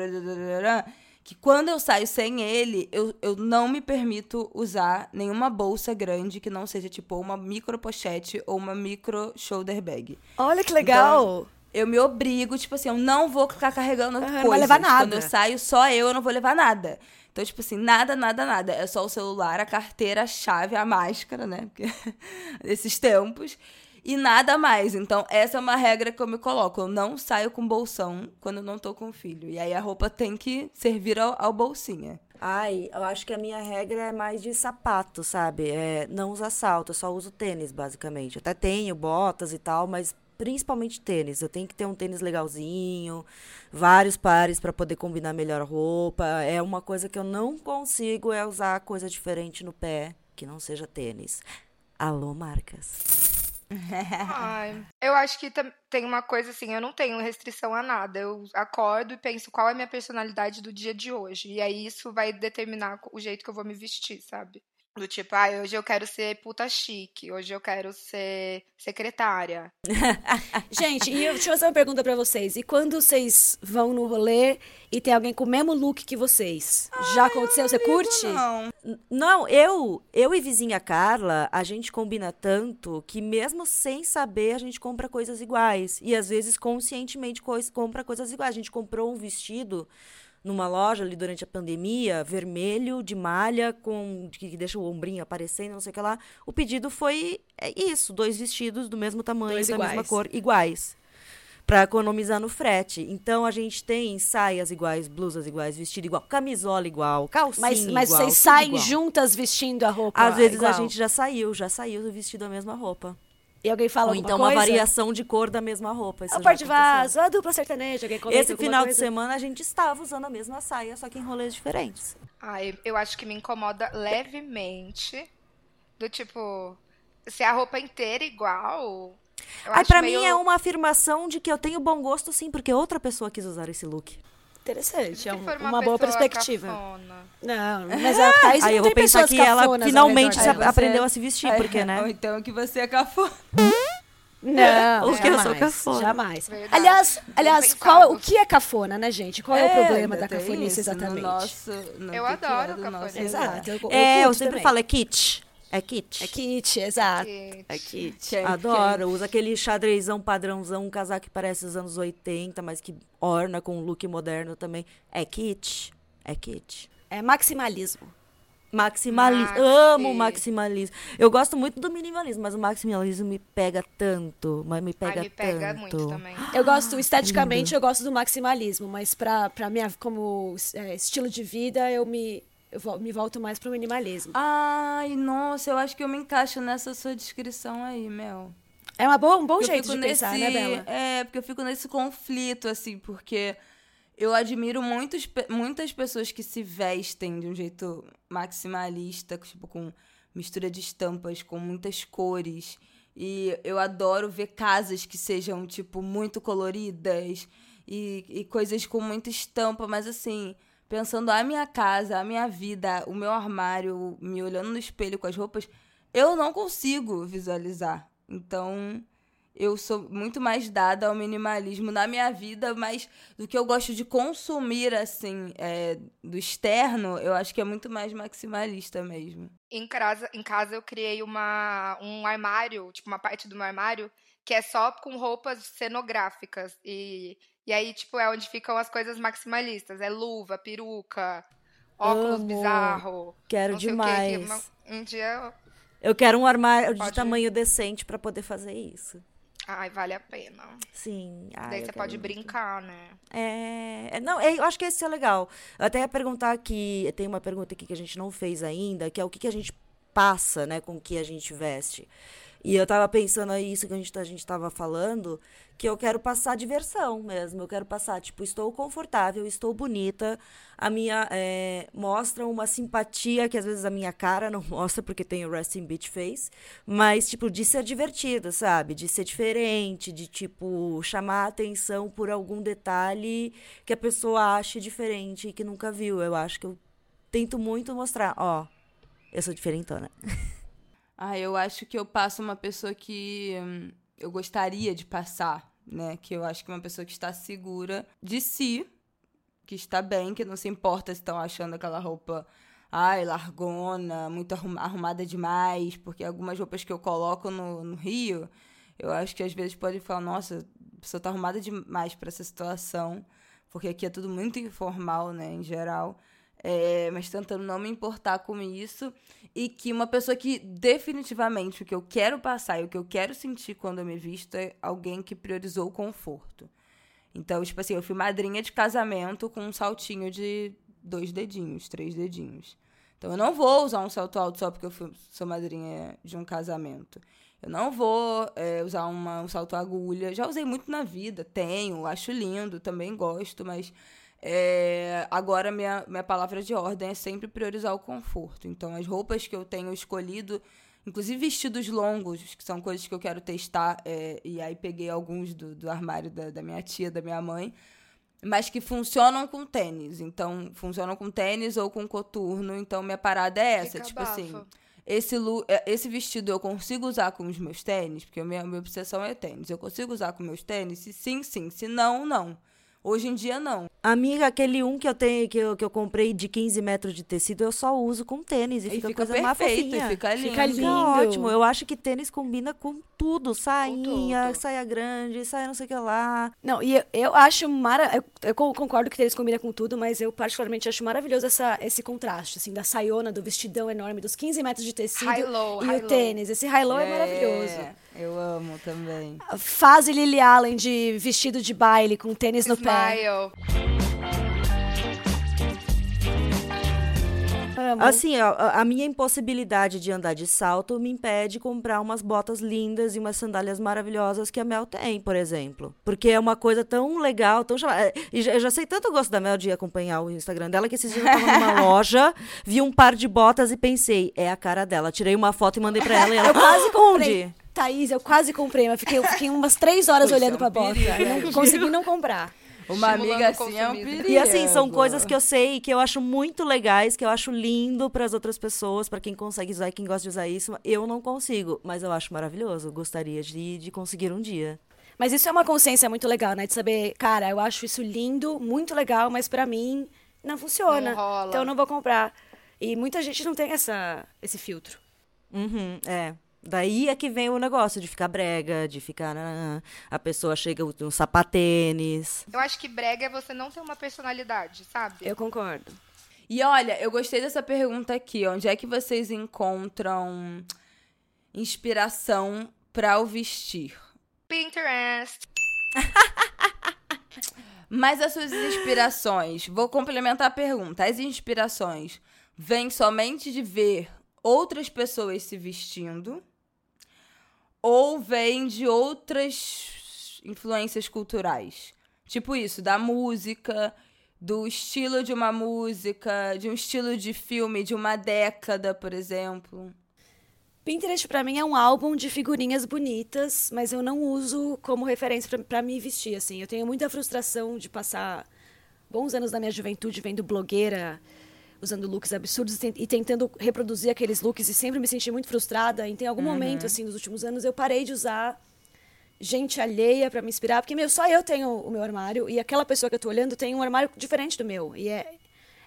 que quando eu saio sem ele, eu, eu não me permito usar nenhuma bolsa grande que não seja tipo uma micro pochete ou uma micro shoulder bag. Olha que legal! Eu me obrigo, tipo assim, eu não vou ficar carregando não vai coisas. levar nada. Quando eu saio, só eu, eu não vou levar nada. Então, tipo assim, nada, nada, nada. É só o celular, a carteira, a chave, a máscara, né? Porque esses tempos. E nada mais. Então, essa é uma regra que eu me coloco. Eu não saio com bolsão quando eu não tô com filho. E aí a roupa tem que servir ao, ao bolsinha. Ai, eu acho que a minha regra é mais de sapato, sabe? É, não usar salto, eu só uso tênis, basicamente. Até tenho botas e tal, mas principalmente tênis. Eu tenho que ter um tênis legalzinho, vários pares para poder combinar melhor a roupa. É uma coisa que eu não consigo é usar coisa diferente no pé que não seja tênis. Alô, marcas. Ai, eu acho que tem uma coisa assim, eu não tenho restrição a nada. Eu acordo e penso qual é a minha personalidade do dia de hoje. E aí isso vai determinar o jeito que eu vou me vestir, sabe? Do tipo, ah, hoje eu quero ser puta chique, hoje eu quero ser secretária. Gente, e eu, deixa eu fazer uma pergunta pra vocês. E quando vocês vão no rolê e tem alguém com o mesmo look que vocês? Já aconteceu? Você curte? Não. Não, eu, eu e vizinha Carla, a gente combina tanto que mesmo sem saber, a gente compra coisas iguais. E às vezes conscientemente cois- compra coisas iguais. A gente comprou um vestido numa loja ali durante a pandemia, vermelho, de malha, com que deixa o ombrinho aparecendo, não sei o que lá. O pedido foi é isso, dois vestidos do mesmo tamanho, Dois da mesma iguais. cor, iguais. Pra economizar no frete. Então a gente tem saias iguais, blusas iguais, vestido igual, camisola igual, calcinha Mas, mas igual. vocês tudo saem igual. juntas vestindo a roupa Às vezes igual? a gente já saiu, já saiu vestido a mesma roupa. E alguém fala Ou então coisa? uma variação de cor da mesma roupa. Isso A já par de aconteceu. vaso, a dupla sertaneja, alguém comenta Esse final coisa? de semana a gente estava usando a mesma saia, só que em rolês diferentes. Ai, eu acho que me incomoda levemente. Do tipo, se a roupa inteira igual. Eu Aí acho pra meio... mim é uma afirmação de que eu tenho bom gosto sim, porque outra pessoa quis usar esse look. Interessante, é um- for uma, boa perspectiva. cafona. Não, mas a Thaís Aí não eu vou tem pensar que ela finalmente se aprendeu a se vestir, Aí- porque, né? Ou então que você é cafona. Não, Porque eu sou jamais, cafona. Jamais. Verdade. Aliás, aliás qual, o que é cafona, né, gente? Qual é, o problema da cafonice isso exatamente? No nosso, no Eu que que adoro é cafonice. Exato. Eu, É, eu sempre também. falo, é kit. É kit. É kit, exato. É kit. Quem- Adoro. Usa aquele xadrezão padrãozão, um casaco que parece os anos 80, mas que orna com um look moderno também. É kit. É kit. É maximalismo. Maximalismo. Maxi. Amo maximalismo. Eu gosto muito do minimalismo, mas o maximalismo me pega tanto. Mas me pega ai, me pega tanto. muito também. Eu gosto, esteticamente, eu gosto do maximalismo, mas pra, pra minha, como é, estilo de vida, eu me, eu me volto mais pro minimalismo. Ai, nossa, eu acho que eu me encaixo nessa sua descrição aí, Mel. É uma boa, um bom Eu jeito de pensar, né, Bela? É, porque eu fico nesse conflito, assim, porque eu admiro muitos, muitas pessoas que se vestem de um jeito maximalista, tipo, com mistura de estampas, com muitas cores. E eu adoro ver casas que sejam, tipo, muito coloridas e, e coisas com muita estampa, mas assim. Pensando a minha casa, a minha vida, o meu armário, me olhando no espelho com as roupas, eu não consigo visualizar. Então, eu sou muito mais dada ao minimalismo na minha vida, mas do que eu gosto de consumir, assim, é, do externo, eu acho que é muito mais maximalista mesmo. Em casa, em casa eu criei uma, um armário, tipo, uma parte do meu armário, que é só com roupas cenográficas. E, e aí, tipo, é onde ficam as coisas maximalistas. É luva, peruca, óculos Amo. bizarro. Quero quê, que demais. uma- um dia. Eu quero um armário de Pode- tamanho decente pra poder fazer isso. Ai, vale a pena. Sim. Ai, Daí você pode muito. brincar, né? É, é, não, é, eu acho que esse é legal. Eu até ia perguntar aqui, tem uma pergunta aqui que a gente não fez ainda, que é o que, que a gente passa, né, com o que a gente veste. E eu tava pensando aí, isso que a gente, a gente tava falando, que eu quero passar diversão mesmo. Eu quero passar, tipo, estou confortável, estou bonita. A minha. é, mostra uma simpatia que às vezes a minha cara não mostra, porque tem o resting bitch face. Mas, tipo, de ser divertida, sabe? De ser diferente, de, tipo, chamar atenção por algum detalhe que a pessoa ache diferente e que nunca viu. Eu acho que eu tento muito mostrar, ó, eu sou diferentona. Ah, eu acho que eu passo uma pessoa que hum, eu gostaria de passar, né? Que eu acho que é uma pessoa que está segura de si, que está bem, que não se importa se estão achando aquela roupa, ai, largona, muito arrum- arrumada demais, porque algumas roupas que eu coloco no, no Rio, eu acho que às vezes pode falar, nossa, a pessoa tá arrumada demais para essa situação, porque aqui é tudo muito informal, né, em geral. É, mas tentando não me importar com isso e que uma pessoa que definitivamente o que eu quero passar e o que eu quero sentir quando eu me visto é alguém que priorizou o conforto. Então, tipo assim, eu fui madrinha de casamento com um saltinho de dois dedinhos, três dedinhos. Então, eu não vou usar um salto alto só porque eu fui- sou madrinha de um casamento. Eu não vou é, usar uma- um salto agulha. Já usei muito na vida, tenho, acho lindo, também gosto, mas é, agora minha, minha palavra de ordem é sempre priorizar o conforto. Então, as roupas que eu tenho escolhido, inclusive vestidos longos, que são coisas que eu quero testar, é, e aí peguei alguns do, do armário da, da minha tia, da minha mãe, mas que funcionam com tênis. Então, funcionam com tênis ou com coturno. Então, minha parada é essa. Fica tipo assim, esse, lu- é, esse vestido eu consigo usar com os meus tênis, porque a minha, minha obsessão é tênis. Eu consigo usar com meus tênis? Se sim, sim. Se não, não. Hoje em dia, não. Amiga, aquele um que eu tenho, que eu, que eu comprei de 15 metros de tecido, eu só uso com tênis e, E fica, fica coisa mais perfeito, fofinha. e fica lindo. Fica Fica lindo. ótimo. Eu acho que tênis combina com tudo. Sainha, tudo. saia grande, saia não sei o que lá. Não, e eu, eu acho mara... eu, eu con- concordo que eles combinam com tudo, mas eu particularmente acho maravilhoso essa, esse contraste, assim, da saiona, do vestidão enorme, dos 15 metros de tecido High-low, e high-low. o tênis. Esse high-low é, maravilhoso. Eu amo também. Fase Lily Allen de vestido de baile com tênis no pé. Assim, a a minha impossibilidade de andar de salto me impede de comprar umas botas lindas e umas sandálias maravilhosas que a Mel tem, por exemplo. Porque é uma coisa tão legal, tão chamada. E já- eu já sei tanto o gosto da Mel de acompanhar o Instagram dela que esses dias eu tava numa loja, vi um par de botas e pensei, é a cara dela. Tirei uma foto e mandei pra ela e ela, Eu quase comprei. Thaís, eu quase comprei, mas fiquei, eu fiquei umas três horas Pois é, olhando pra bota. não consegui não comprar. Uma amiga assim é um perigo. E assim, são coisas que eu sei que eu acho muito legais, que eu acho lindo para as outras pessoas, para quem consegue usar e quem gosta de usar isso. Eu não consigo, mas eu acho maravilhoso. Gostaria de, de conseguir um dia. Mas isso é uma consciência muito legal, né? De saber, cara, eu acho isso lindo, muito legal, mas pra mim não funciona. Não rola. Então eu não vou comprar. E muita gente não tem essa, esse filtro. Uhum, é. Daí é que vem o negócio de ficar brega, de ficar. ah, A pessoa chega com um sapatênis. Eu acho que brega é você não ter uma personalidade, sabe? Eu concordo. E olha, eu gostei dessa pergunta aqui. Onde é que vocês encontram inspiração para o vestir? Pinterest. Mas as suas inspirações, vou complementar a pergunta. As inspirações vêm somente de ver outras pessoas se vestindo ou vêm de outras influências culturais? Tipo isso, da música, do estilo de uma música, de um estilo de filme de uma década, por exemplo. Pinterest pra mim é um álbum de figurinhas bonitas, mas eu não uso como referência pra me vestir, assim. Eu tenho muita frustração de passar bons anos da minha juventude vendo blogueira usando looks absurdos e ten- tentando reproduzir aqueles looks e sempre me senti muito frustrada. E tem algum momento, assim, nos últimos anos, eu parei de usar gente alheia pra me inspirar, porque, meu, só eu tenho o meu armário e aquela pessoa que eu tô olhando tem um armário diferente do meu. E é,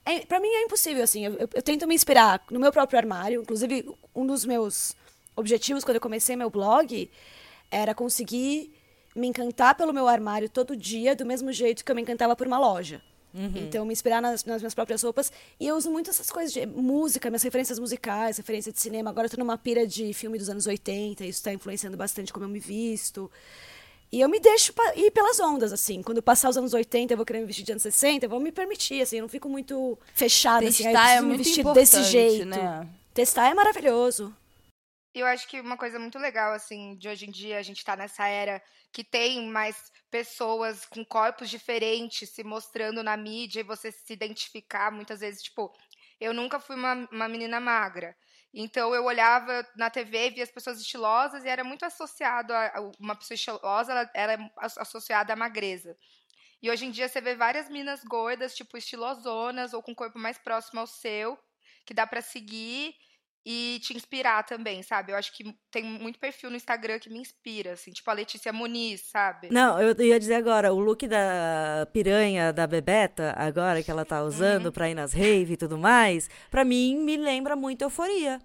é para mim é impossível, assim. Eu, eu- eu tento me inspirar no meu próprio armário. Inclusive, um dos meus objetivos quando eu comecei meu blog era conseguir me encantar pelo meu armário todo dia, do mesmo jeito que eu me encantava por uma loja. Então, me inspirar nas, nas minhas próprias roupas. E eu uso muito essas coisas de música, minhas referências musicais, referência de cinema. Agora eu tô numa pira de filme dos anos 80, isso tá influenciando bastante como eu me visto. E eu me deixo ir pelas ondas, assim. Quando passar os anos 80, eu vou querer me vestir de anos 60, eu vou me permitir, assim. Eu não fico muito fechada, assim. "Ah, eu Testar é preciso me muito vestir importante, desse jeito. né? Testar é maravilhoso. Eu acho que uma coisa muito legal, assim, de hoje em dia, a gente tá nessa era que tem mais pessoas com corpos diferentes se mostrando na mídia e você se identificar muitas vezes, tipo, eu nunca fui uma, uma menina magra. Então eu olhava na TV, via as pessoas estilosas e era muito associado a, uma pessoa estilosa, ela era as- associada à magreza. E hoje em dia você vê várias minas gordas, tipo estilosonas ou com corpo mais próximo ao seu, que dá pra seguir e te inspirar também, sabe? Eu acho que tem muito perfil no Instagram que me inspira, assim, tipo a Letícia Muniz, sabe? Não, eu ia dizer agora, o look da piranha da Bebeta, agora que ela tá usando Uhum. pra ir nas rave e tudo mais, pra mim me lembra muito euforia.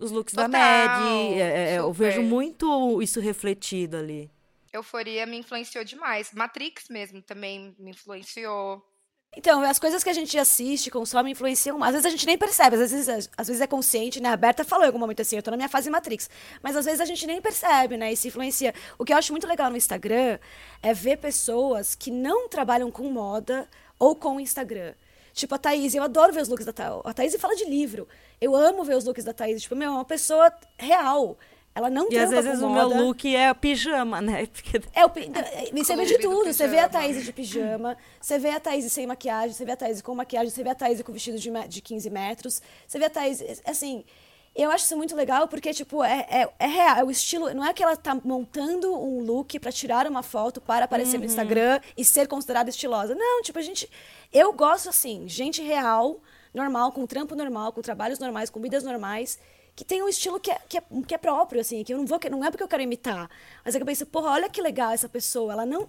Os looks da Total, Mad, é, é, eu super. vejo muito isso refletido ali. Euforia me influenciou demais. Matrix mesmo também me influenciou. Então, as coisas que a gente assiste, consome, influenciam. Às vezes a gente nem percebe, às vezes, às vezes é consciente, né? A Berta falou em algum momento assim, eu tô na minha fase Matrix. Mas às vezes a gente nem percebe, né? E se influencia. O que eu acho muito legal no Instagram é ver pessoas que não trabalham com moda ou com Instagram. Tipo a Thaís, eu adoro ver os looks da Thaís. A Thaís fala de livro. Eu amo ver os looks da Thaís. Tipo, meu, é uma pessoa real. Ela não E às vezes com o meu look é pijama, né? Porque É, o, pi- e você vê de tudo. Você vê a. Thaís de pijama, você vê a Thaís sem maquiagem, você vê a Thaís com maquiagem, você vê a Thaís com vestido de, me- de 15 metros, você vê a Thaís. Assim, eu acho isso muito legal porque, tipo, é, é, é real. É o estilo. Não é que ela tá montando um look pra tirar uma foto para aparecer no Instagram e ser considerada estilosa. Não, tipo, a gente. Eu gosto assim, gente real, normal, com trampo normal, com trabalhos normais, com vidas normais. Que tem um estilo que é, que é, que é próprio, assim, que eu não vou, não é porque eu quero imitar, mas é que eu penso, porra, olha que legal essa pessoa, ela não,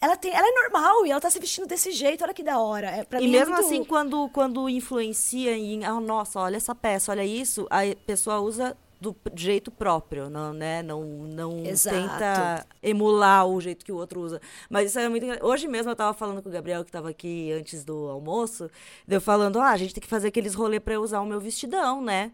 ela tem, ela é normal e ela tá se vestindo desse jeito, olha que da hora. É, pra E mim é mesmo muito- assim, quando, quando influencia em, ah, nossa, olha essa peça, olha isso, a pessoa usa do jeito próprio, não, né? Não, não Exato. tenta emular o jeito que o outro usa. Mas isso é muito Hoje mesmo eu tava falando com o Gabriel, que tava aqui antes do almoço, deu falando, ah, a gente tem que fazer aqueles rolê pra eu usar o meu vestidão, né?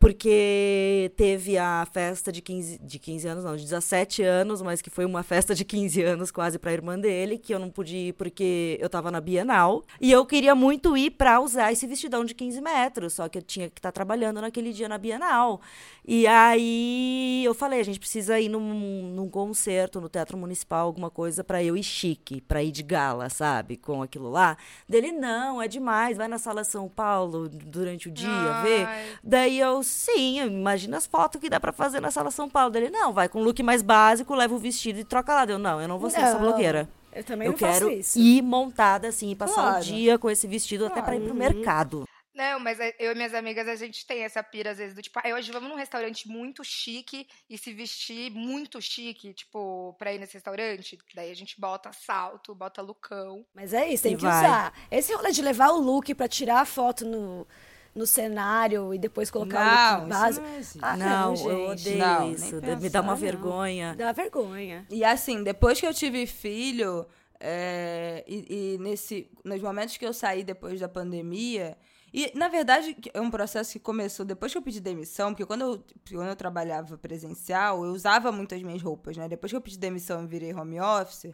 Porque teve a festa de 15, de 15 anos, não, de 17 anos, mas que foi uma festa de 15 anos quase pra irmã dele, que eu não pude ir porque eu tava na Bienal. E eu queria muito ir pra usar esse vestidão de 15 metros, só que eu tinha que estar trabalhando naquele dia na Bienal. E aí eu falei, a gente precisa ir num, num concerto no Teatro Municipal, alguma coisa pra eu ir chique, pra ir de gala, sabe? Com aquilo lá. Dele, não, é demais, vai na Sala São Paulo durante o dia, ver. Ai. Daí eu, sim, imagina as fotos que dá pra fazer na Sala São Paulo. Dele, não, vai com look mais básico, leva o vestido e troca lá. Deu, não, eu não vou ser essa Não, blogueira. Eu também Eu não faço quero isso. ir montada assim, passar Claro. o dia com esse vestido até pra ir pro mercado. Não, mas eu e minhas amigas, a gente tem essa pira, às vezes, do tipo, ah, hoje vamos num restaurante muito chique e se vestir muito chique, tipo, pra ir nesse restaurante. Daí a gente bota salto, bota lucão. Mas é isso, tem E que vai. usar. Esse rolê de levar o look pra tirar a foto no, no cenário e depois colocar o Não, isso base. não. Ah, não, não, eu odeio Não, isso. pensar, Me dá uma não. vergonha. Dá vergonha. E assim, depois que eu tive filho, é, e, e nesse, nos momentos que eu saí depois da pandemia, e na verdade é um processo que começou depois que eu pedi demissão, porque quando eu, quando eu trabalhava presencial, eu usava muito as minhas roupas, né? Depois que eu pedi demissão e virei home office,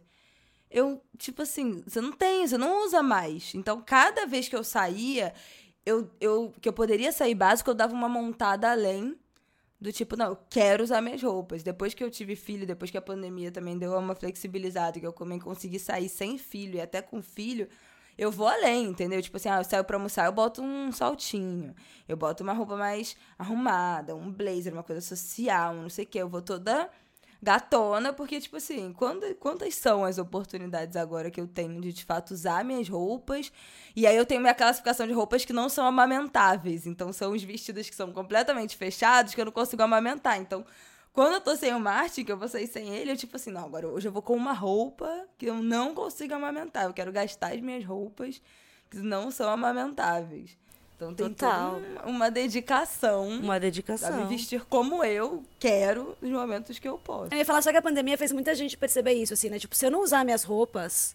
eu, tipo assim, você não tem, você não usa mais. Então, cada vez que eu saía, eu, eu, que eu poderia sair básico, eu dava uma montada além do tipo, não, eu quero usar minhas roupas. Depois que eu tive filho, depois que a pandemia também deu uma flexibilizada, que eu também consegui sair sem filho e até com filho, eu vou além, entendeu? Tipo assim, ah, eu saio pra almoçar, eu boto um saltinho, eu boto uma roupa mais arrumada, um blazer, uma coisa social, não sei o quê. Eu vou toda gatona, porque, tipo assim, quando, quantas são as oportunidades agora que eu tenho de, de fato, usar minhas roupas? E aí eu tenho minha classificação de roupas que não são amamentáveis. Então, são os vestidos que são completamente fechados, que eu não consigo amamentar. Então, quando eu tô sem o Martin, que eu vou sair sem ele, eu, tipo assim, não, agora hoje eu vou com uma roupa que eu não consigo amamentar. Eu quero gastar as minhas roupas que não são amamentáveis. Então, tem Total. um- uma dedicação Uma Pra me dedicação. vestir como eu quero nos momentos que eu posso. Eu ia falar só que a pandemia fez muita gente perceber isso, assim, né? Tipo, se eu não usar minhas roupas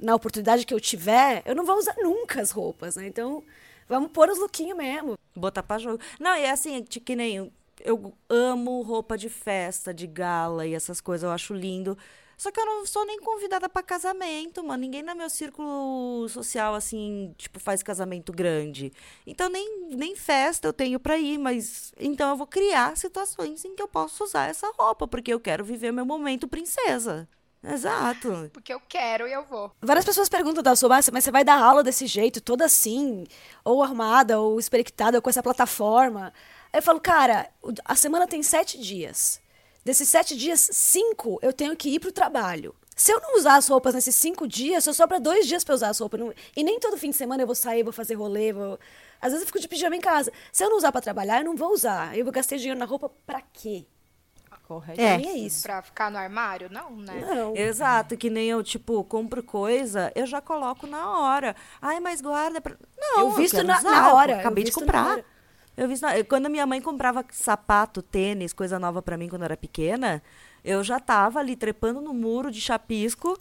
na oportunidade que eu tiver, eu não vou usar nunca as roupas, né? Então, vamos pôr os lookinhos mesmo. Botar pra jogo. Não, e é assim, tipo, que nem. Eu amo roupa de festa, de gala e essas coisas, eu acho lindo. Só que eu não sou nem convidada pra casamento, mano. Ninguém no meu círculo social, assim, tipo, faz casamento grande. Então, nem, nem festa eu tenho pra ir, mas. Então, eu vou criar situações em que eu posso usar essa roupa, porque eu quero viver meu momento princesa. Exato. Porque eu quero e eu vou. Várias pessoas perguntam da sua, "Ah, mas você vai dar aula desse jeito, toda assim, ou arrumada, ou esperiquitada, ou com essa plataforma. Aí eu falo, cara, a semana tem sete dias. Desses sete dias, cinco eu tenho que ir pro trabalho. Se eu não usar as roupas nesses cinco dias, só sobra dois dias pra eu usar as roupas. E nem todo fim de semana eu vou sair, vou fazer rolê, vou... Às vezes eu fico de pijama em casa. Se eu não usar pra trabalhar, eu não vou usar. Eu vou gastar dinheiro na roupa pra quê? Correto. É. É isso. Pra ficar no armário? Não, né? Não. Exato, que nem eu, tipo, compro coisa, eu já coloco na hora. Ai, mas guarda pra... Não, Eu visto quero na- usar, na hora, eu Acabei de comprar. Eu vi quando minha mãe comprava sapato, tênis, coisa nova pra mim quando eu era pequena, eu já tava ali trepando no muro de chapisco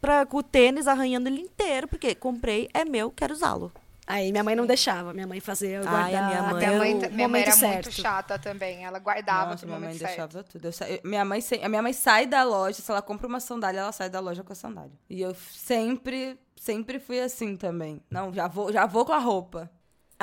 pra, com o tênis arranhando ele inteiro, porque comprei, é meu, quero usá-lo. Aí minha mãe não deixava, minha mãe fazia eu Ai, a guardar minha mãe- Minha Eu- mãe, o minha mãe era certo. muito chata também. Ela guardava Nossa, no minha mãe certo. deixava tudo. Eu sa- minha, mãe se- minha mãe sai da loja, se ela compra uma sandália, ela sai da loja com a sandália. E eu sempre, sempre fui assim também. Não, já vou, já vou com a roupa.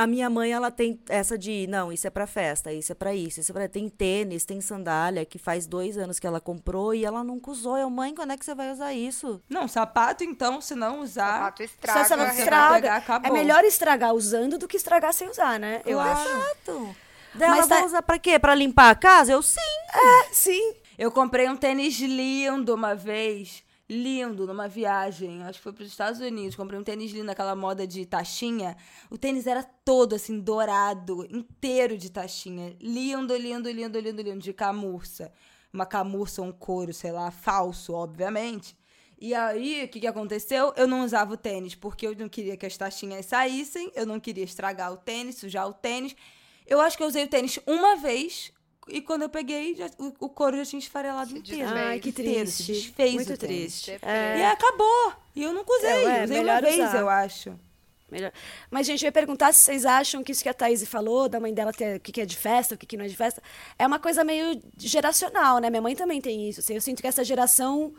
A minha mãe, ela tem essa de, não, isso é pra festa, isso é pra isso, isso é pra... Tem tênis, tem sandália, que faz dois anos que ela comprou e ela nunca usou. Eu, mãe, quando é que você vai usar isso? Não, sapato então, se não usar. Sapato Se estraga. essa não vai estraga, pegar, acabou. é melhor estragar usando do que estragar sem usar, né? Eu acho. Exato. Dela, Mas vai tá- usar pra quê? Pra limpar a casa? Eu, sim. É, sim. Eu comprei um tênis lindo uma vez. Lindo numa viagem, acho que foi para os Estados Unidos, comprei um tênis lindo, aquela moda de taxinha. O tênis era todo assim dourado, inteiro de taxinha, lindo, lindo, lindo, lindo, lindo, de camurça. Uma camurça, um couro, sei lá, falso, obviamente. E aí, o que, que aconteceu? Eu não usava o tênis porque eu não queria que as taxinhas saíssem, eu não queria estragar o tênis, sujar o tênis. Eu acho que eu usei o tênis uma vez e quando eu peguei, já- o, o couro já tinha esfarelado inteiro. desfez. Ai, que Inteiro, se triste. desfez Muito triste. E acabou. E eu nunca usei. É, ué, usei uma vez, usar. eu acho. Melhor. Mas, gente, eu ia perguntar se vocês acham que isso que a Thaís falou, da mãe dela ter o que que é de festa, o que que não é de festa, é uma coisa meio geracional, né? Minha mãe também tem isso. assim, eu sinto que essa geração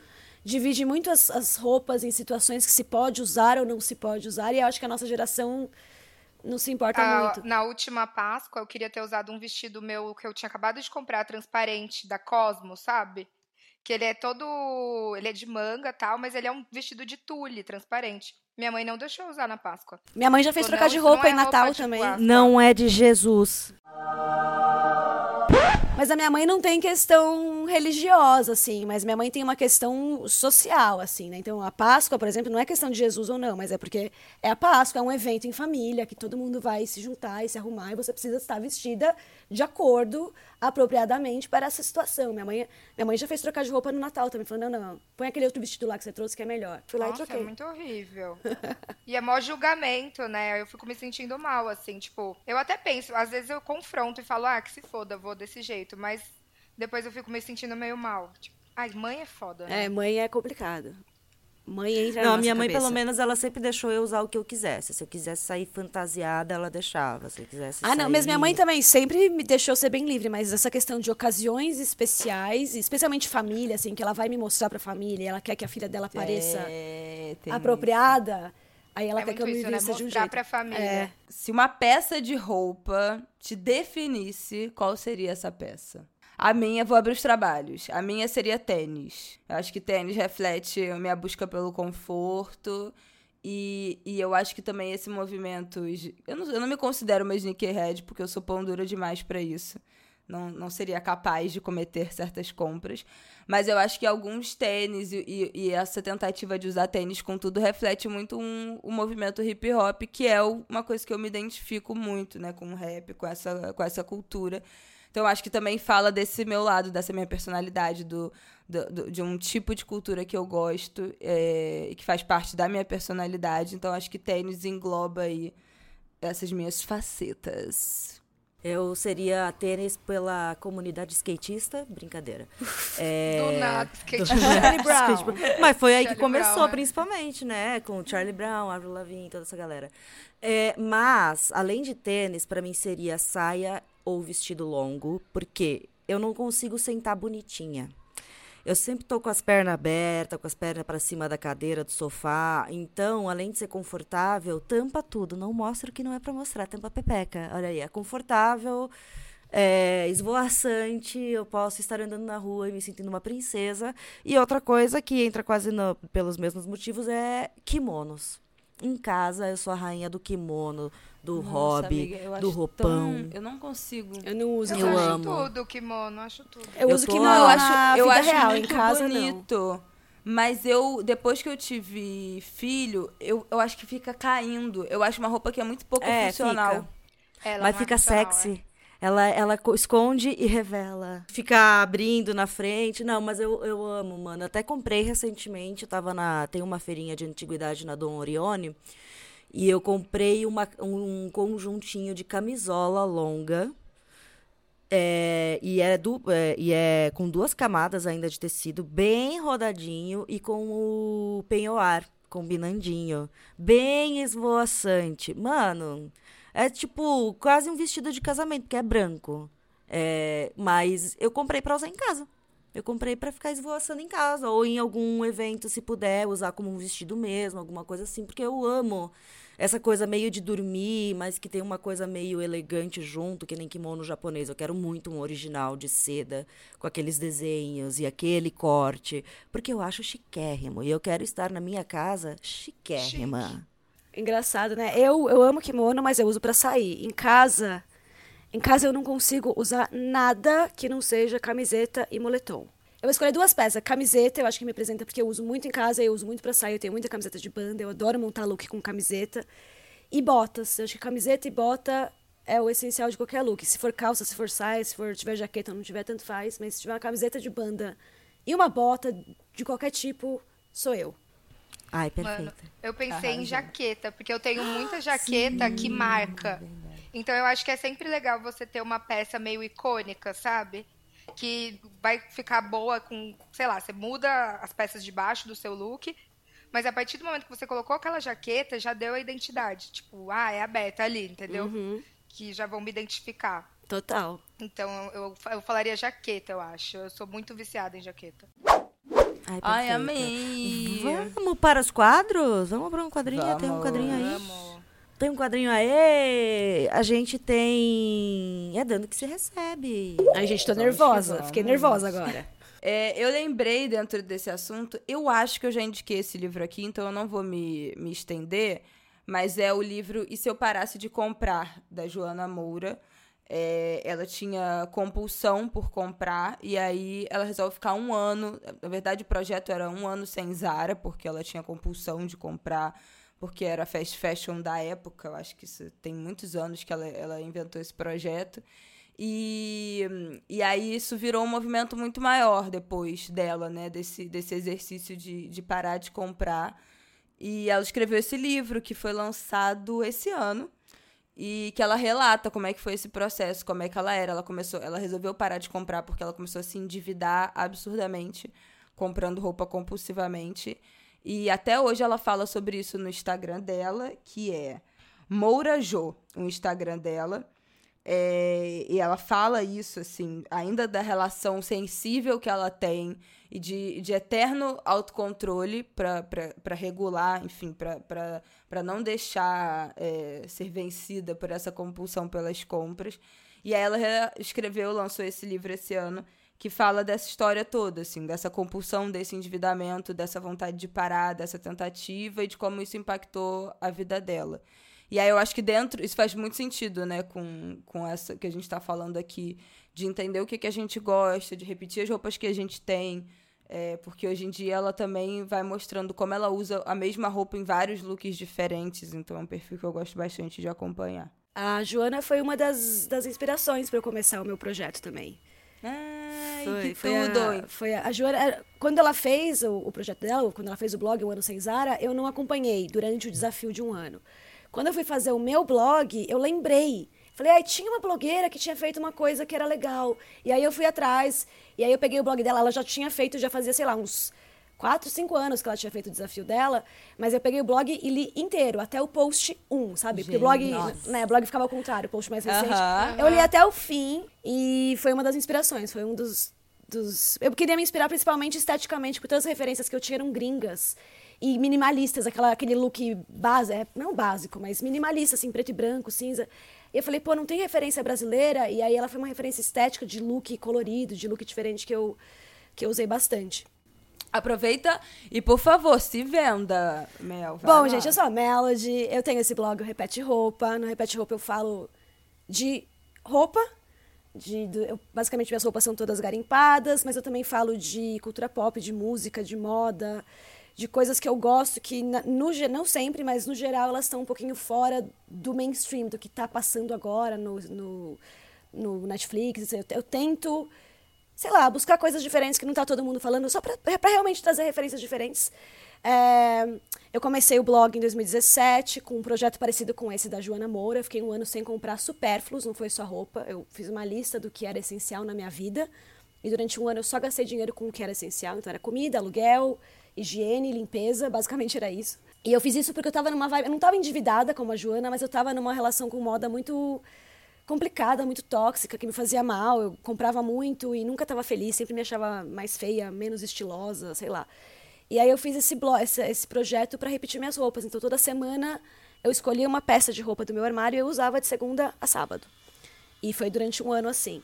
divide muito as, as roupas em situações que se pode usar ou não se pode usar, e eu acho que a nossa geração não se importa Ah, muito. Na última Páscoa, eu queria ter usado um vestido meu que eu tinha acabado de comprar, transparente, da Cosmo, sabe? Que ele é todo. Ele é de manga e tal, mas ele é um vestido de tule, transparente. Minha mãe não deixou eu usar na Páscoa. Minha mãe já fez Falou, trocar "Não, de roupa é em Natal roupa também. Páscoa." Não é de Jesus. Mas a minha mãe não tem questão religiosa, assim, mas minha mãe tem uma questão social, assim, né? Então, a Páscoa, por exemplo, não é questão de Jesus ou não, mas é porque é a Páscoa, é um evento em família, que todo mundo vai se juntar e se arrumar, e você precisa estar vestida de acordo, apropriadamente, para essa situação. Minha mãe, minha mãe já fez trocar de roupa no Natal também, falou, não, não, põe aquele outro vestido lá que você trouxe que é melhor. Fui lá Nossa, e troquei. é muito horrível. e é mó julgamento, né? Eu fico me sentindo mal, assim, tipo, eu até penso, às vezes eu confronto e falo, ah, que se foda, vou desse jeito, mas depois eu fico me sentindo meio mal. Tipo, ai, mãe é foda, né? É, mãe é complicado. Mãe entra Não, na a minha mãe, cabeça. pelo menos, ela sempre deixou eu usar o que eu quisesse. Se eu quisesse sair fantasiada, ela deixava. Se eu quisesse Ah, não, sair... mas minha mãe também sempre me deixou ser bem livre, mas essa questão de ocasiões especiais, especialmente família, assim, que ela vai me mostrar pra família, e ela quer que a filha dela pareça É, apropriada, aí ela É quer que eu me isso, né? vista de um Mostrar jeito. pra família. É. Se uma peça de roupa te definisse, qual seria essa peça? A minha, vou abrir os trabalhos. A minha seria tênis. Eu acho que tênis reflete a minha busca pelo conforto. E, e eu acho que também esse movimento. Eu não, eu não me considero uma sneakerhead, porque eu sou pão dura demais pra isso. Não, não seria capaz de cometer certas compras. Mas eu acho que alguns tênis e, e- e essa tentativa de usar tênis com tudo reflete muito um, um movimento hip hop, que é o- uma coisa que eu me identifico muito, né? Com o rap, com essa, com essa cultura. Então eu acho que também fala desse meu lado, dessa minha personalidade, do, do- do- de um tipo de cultura que eu gosto é, e que faz parte da minha personalidade. Então acho que tênis engloba aí essas minhas facetas. Eu seria tênis pela comunidade skatista, brincadeira. É, Do nada, skate. Charlie Brown. Skate- Mas foi aí que Charlie começou, Brown, né? principalmente, né? Com Charlie Brown, Avril Lavigne, toda essa galera. É, mas, além de tênis, pra mim seria saia ou vestido longo, porque eu não consigo sentar bonitinha. Eu sempre tô com as pernas abertas, com as pernas para cima da cadeira, do sofá. Então, além de ser confortável, tampa tudo. Não mostra o que não é para mostrar, tampa a pepeca. Olha aí, é confortável, é esvoaçante. Eu posso estar andando na rua e me sentindo uma princesa. E outra coisa que entra quase no- pelos mesmos motivos é kimonos. Em casa, eu sou a rainha do kimono, do Nossa, hobby, amiga, do acho roupão. tão- Eu não consigo. Eu não uso. Eu, Eu acho amo. tudo, kimono, acho tudo. Eu, Eu uso tô- Não, não eu acho, eu acho real, muito em casa não. bonito. Mas eu, depois que eu tive filho, eu, eu acho que fica caindo. Eu acho uma roupa que é muito pouco É, funcional. fica. Ela Mas não é fica funcional, sexy. Ela, ela co- esconde e revela. Fica abrindo na frente. Não, mas eu, eu amo, mano. Até comprei recentemente. Tava na. Tem uma feirinha de antiguidade na Dom Orione. E eu comprei uma, um conjuntinho de camisola longa. É, e, é du- é, e é com duas camadas ainda de tecido, bem rodadinho e com o penhoar combinandinho, bem esvoaçante. Mano, é tipo quase um vestido de casamento, porque é branco. É, mas eu comprei pra usar em casa. Eu comprei pra ficar esvoaçando em casa ou em algum evento, se puder, usar como um vestido mesmo, alguma coisa assim, porque eu amo essa coisa meio de dormir, mas que tem uma coisa meio elegante junto, que nem kimono japonês. Eu quero muito um original de seda, com aqueles desenhos e aquele corte, porque eu acho chiquérrimo. E eu quero estar na minha casa chiquérrima. Engraçado, né? Eu, eu amo kimono, mas eu uso pra sair. Em casa, em casa eu não consigo usar nada que não seja camiseta e moletom. Eu vou escolher duas peças. Camiseta, eu acho que me representa porque eu uso muito em casa, eu uso muito pra sair, eu tenho muita camiseta de banda, eu adoro montar look com camiseta. E botas. Eu acho que camiseta e bota é o essencial de qualquer look. Se for calça, se for saia, se for tiver jaqueta, não tiver, tanto faz. Mas se tiver uma camiseta de banda e uma bota de qualquer tipo, sou eu. Ai, Mano, perfeita. eu pensei em jaqueta, porque eu tenho muita jaqueta que marca. Então eu acho que é sempre legal você ter uma peça meio icônica, sabe? Que vai ficar boa com, sei lá, você muda as peças de baixo do seu look, mas a partir do momento que você colocou aquela jaqueta, já deu a identidade. Tipo, ah, é a Beta ali, entendeu? Uhum. Que já vão me identificar. Total. Então eu, eu falaria jaqueta, eu acho. Eu sou muito viciada em jaqueta. Ai, Ai, amei. Vamos para os quadros? Vamos para um quadrinho? Tem um Vamos. quadrinho aí? Amo. Tem um quadrinho aí. A gente tem. É dando que se recebe. Ai, gente, tô Vamos nervosa. vamos. Fiquei nervosa agora. É, eu lembrei dentro desse assunto, eu acho que eu já indiquei esse livro aqui, então eu não vou me, me estender, mas é o livro E Se Eu Parasse de Comprar, da Joana Moura. É, ela tinha compulsão por comprar, e aí ela resolve ficar um ano. Na verdade, o projeto era um ano sem Zara, porque ela tinha compulsão de comprar, porque era fast fashion da época. Eu acho que isso tem muitos anos que ela, ela inventou esse projeto. E, e aí isso virou um movimento muito maior depois dela, né? Desse, desse exercício de, de parar de comprar. E ela escreveu esse livro que foi lançado esse ano. E que ela relata como é que foi esse processo, como é que ela era. Ela começou, ela resolveu parar de comprar porque ela começou a se endividar absurdamente, comprando roupa compulsivamente. E até hoje ela fala sobre isso no Instagram dela, que é Moura Jo, o Instagram dela. É, e ela fala isso, assim, ainda da relação sensível que ela tem e de, de eterno autocontrole para regular, enfim, para não deixar é, ser vencida por essa compulsão pelas compras. E aí ela re- escreveu, lançou esse livro esse ano, que fala dessa história toda, assim, dessa compulsão, desse endividamento, dessa vontade de parar, dessa tentativa e de como isso impactou a vida dela. E aí eu acho que dentro, isso faz muito sentido, né, com, com essa que a gente tá falando aqui, de entender o que, que a gente gosta, de repetir as roupas que a gente tem, é, porque hoje em dia ela também vai mostrando como ela usa a mesma roupa em vários looks diferentes, então é um perfil que eu gosto bastante de acompanhar. A Joana foi uma das, das inspirações para eu começar o meu projeto também. Ai, Foi, que foi tudo! A, foi a, a Joana, era- quando ela fez o, o projeto dela, quando ela fez o blog O Ano Sem Zara, eu não acompanhei durante o desafio de um ano. Quando eu fui fazer o meu blog, eu lembrei. Falei, ai, tinha uma blogueira que tinha feito uma coisa que era legal. E aí eu fui atrás, e aí eu peguei o blog dela, ela já tinha feito, já fazia, sei lá, uns quatro, cinco anos que ela tinha feito o desafio dela, mas eu peguei o blog e li inteiro, até o post 1, sabe? Porque o blog, nossa. né, o blog ficava ao contrário, o post mais recente. Eu li até o fim e foi uma das inspirações, foi um dos, dos... Eu queria me inspirar principalmente esteticamente, porque todas as referências que eu tinha eram gringas e minimalistas, aquela, aquele look base, é, não básico, mas minimalista, assim, preto e branco, cinza. E eu falei, pô, não tem referência brasileira? E aí ela foi uma referência estética de look colorido, de look diferente que eu, que eu usei bastante. Aproveita e, por favor, se venda, Mel. Bom, lá. gente, eu sou a Melody, eu tenho esse blog, o Repete Roupa. No Repete Roupa eu falo de roupa. De, do- eu- basicamente, minhas roupas são todas garimpadas, mas eu também falo de cultura pop, de música, de moda, de coisas que eu gosto, que no, não sempre, mas no geral elas estão um pouquinho fora do mainstream, do que está passando agora no, no, no Netflix. Eu, eu tento sei lá, buscar coisas diferentes que não tá todo mundo falando, só pra realmente trazer referências diferentes. É, eu comecei o blog em 2017 com um projeto parecido com esse da Joana Moura. Fiquei um ano sem comprar supérfluos, não foi só roupa. Eu fiz uma lista do que era essencial na minha vida. E durante um ano eu só gastei dinheiro com o que era essencial. Então era comida, aluguel, higiene, limpeza, basicamente era isso. E eu fiz isso porque eu tava numa vibe. Eu não tava endividada como a Joana, mas eu tava numa relação com moda muito complicada, muito tóxica, que me fazia mal. Eu comprava muito e nunca estava feliz, sempre me achava mais feia, menos estilosa, sei lá. E aí eu fiz esse, blog, esse, esse projeto para repetir minhas roupas. Então toda semana eu escolhia uma peça de roupa do meu armário e eu usava de segunda a sábado. E foi durante um ano assim.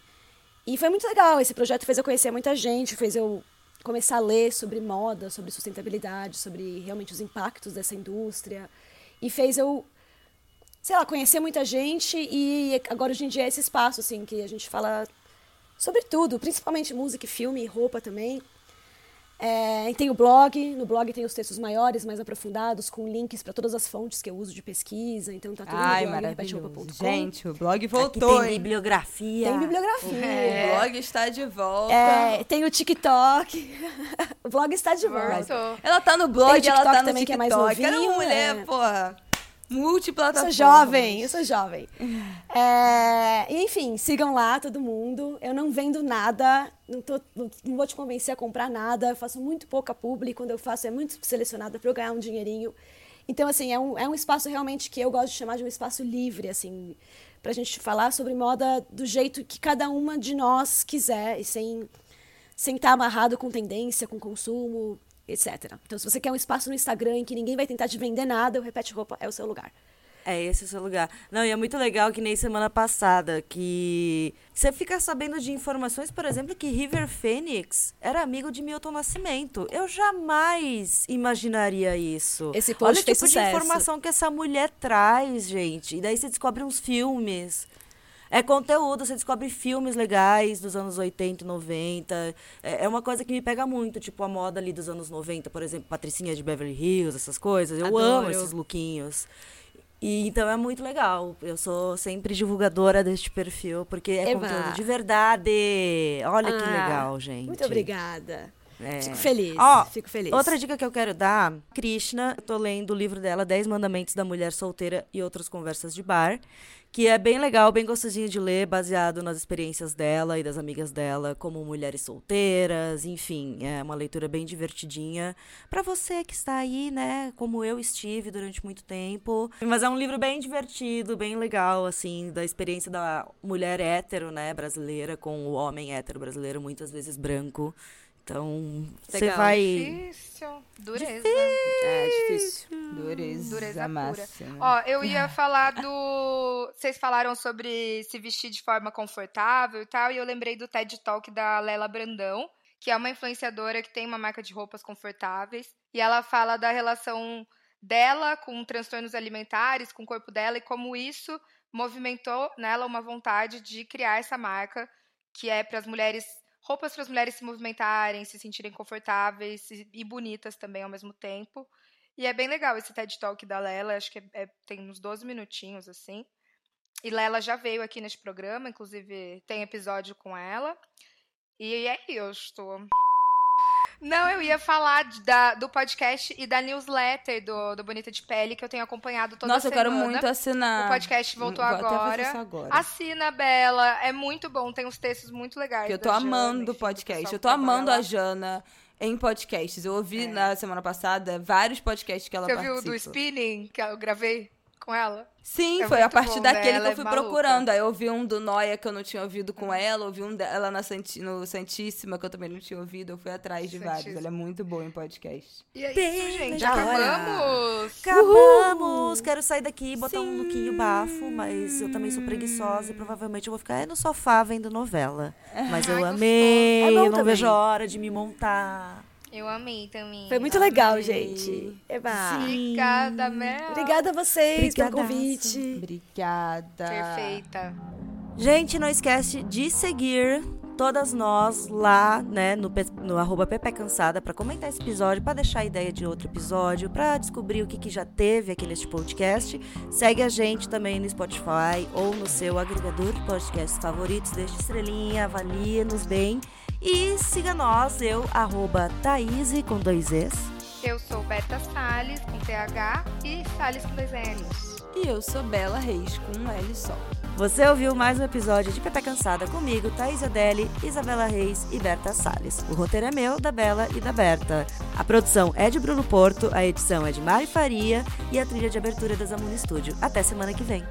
E foi muito legal. Esse projeto fez eu conhecer muita gente, fez eu começar a ler sobre moda, sobre sustentabilidade, sobre realmente os impactos dessa indústria. E fez eu sei lá, conhecer muita gente e agora hoje em dia é esse espaço, assim, que a gente fala sobre tudo, principalmente música, e filme, roupa também. É, e tem o blog, no blog tem os textos maiores, mais aprofundados, com links para todas as fontes que eu uso de pesquisa, então tá tudo Ai, no blog, maravilhoso. Gente, o blog Aqui voltou, tem hein? bibliografia. Tem bibliografia. O blog está de volta. É, tem o TikTok. o blog está de volta. Voltou. Ela tá no blog, Tem o ela tá TikTok no também, que é TikTok. mais Ela é uma novinho, mulher, é. Porra, Eu multiplataforma. sou jovem, eu sou jovem. É, enfim, sigam lá todo mundo. Eu não vendo nada, não, tô- não- vou te convencer a comprar nada. Eu faço muito pouca publi. Quando eu faço é muito selecionada para eu ganhar um dinheirinho. Então, assim, é um, é um espaço realmente que eu gosto de chamar de um espaço livre, assim, pra gente falar sobre moda do jeito que cada uma de nós quiser e sem sem estar amarrado com tendência, com consumo, etc. Então, se você quer um espaço no Instagram em que ninguém vai tentar te vender nada, o Repete Roupa é o seu lugar. É esse o seu lugar. Não, e é muito legal que nem semana passada, que você fica sabendo de informações, por exemplo, que River Phoenix era amigo de Milton Nascimento. Eu jamais imaginaria isso. Esse Olha post o fez tipo de sucesso. informação que essa mulher traz, gente. E daí você descobre uns filmes. É conteúdo, você descobre filmes legais dos anos 80 e 90. É é uma coisa que me pega muito, tipo a moda ali dos anos 90, por exemplo, Patricinha de Beverly Hills, essas coisas. Eu amo Adoro. esses lookinhos. E então é muito legal. Eu sou sempre divulgadora deste perfil, porque é Eva. conteúdo de verdade. Olha que Ah, legal, gente. Muito obrigada. É. Fico feliz. Ó, fico feliz. Outra dica que eu quero dar, Krishna, eu tô lendo o livro dela, 10 Mandamentos da Mulher Solteira e Outras Conversas de Bar, que é bem legal, bem gostosinho de ler, baseado nas experiências dela e das amigas dela como mulheres solteiras, enfim, é uma leitura bem divertidinha para você que está aí, né, como eu estive durante muito tempo. Mas é um livro bem divertido, bem legal, assim, da experiência da mulher hétero, né, brasileira com o homem hétero brasileiro, muitas vezes branco. Então, você vai Difícil. Dureza. É difícil. Dureza, Dureza pura. máxima. Ó, eu ia falar do. Vocês falaram sobre se vestir de forma confortável e tal, e eu lembrei do TED Talk da Lela Brandão, que é uma influenciadora que tem uma marca de roupas confortáveis, e ela fala da relação dela com transtornos alimentares, com o corpo dela, e como isso movimentou nela uma vontade de criar essa marca, que é para as mulheres. Roupas para as mulheres se movimentarem, se sentirem confortáveis e- bonitas também ao mesmo tempo. E é bem legal esse TED Talk da Lela, acho que é- é- tem uns 12 minutinhos, assim. E Lela já veio aqui neste programa, inclusive tem episódio com ela. E é isso. Não, eu ia falar de- da- do podcast e da newsletter do, do Bonita de Pele, que eu tenho acompanhado toda Nossa, eu semana. quero muito assinar. O podcast voltou Vou agora. agora. Assina, Bela. É muito bom, tem uns textos muito legais. Que eu tô amando o podcast. Eu tô amando a. Jana em podcasts. Eu ouvi na semana passada vários podcasts que ela Você participa. viu do Spinning que eu gravei com ela? Sim, É foi a partir bom, daquele né? que eu fui é procurando. Aí eu ouvi um do Noia que eu não tinha ouvido com ela, ouvi um dela na Santi- no Santíssima que eu também não tinha ouvido. Eu fui atrás de vários. Santíssima. Ela é muito boa em podcast. E é Bem isso, gente. hora. Acabamos! Acabamos! Quero sair daqui e botar um lookinho bafo, mas eu também sou preguiçosa e provavelmente eu vou ficar aí no sofá vendo novela. Mas eu Ai, amei. É eu não também. vejo a hora de me montar. Eu amei também. Foi muito legal, gente. Eba. Obrigada, Mel. Obrigada a vocês pelo convite. Obrigada. Perfeita. Gente, não esquece de seguir todas nós lá, né, no, no arroba Pepe Cansada pra comentar esse episódio, pra deixar ideia de outro episódio, pra descobrir o que, que já teve aqui neste podcast. Segue a gente também no Spotify ou no seu agregador de podcasts favoritos, deixa estrelinha, avalia-nos bem. E siga nós, eu, arroba Thaís com dois Es. Eu sou Beta Salles, com TH, e Salles com dois L's. E eu sou Bela Reis, com um L só. Você ouviu mais um episódio de Pepe Cansada comigo, Thaís Adeli, Isabela Reis e Berta Salles. O roteiro é meu, da Bela e da Berta. A produção é de Bruno Porto, a edição é de Mari Faria e a trilha de abertura é da Zamuna Studio. Até semana que vem.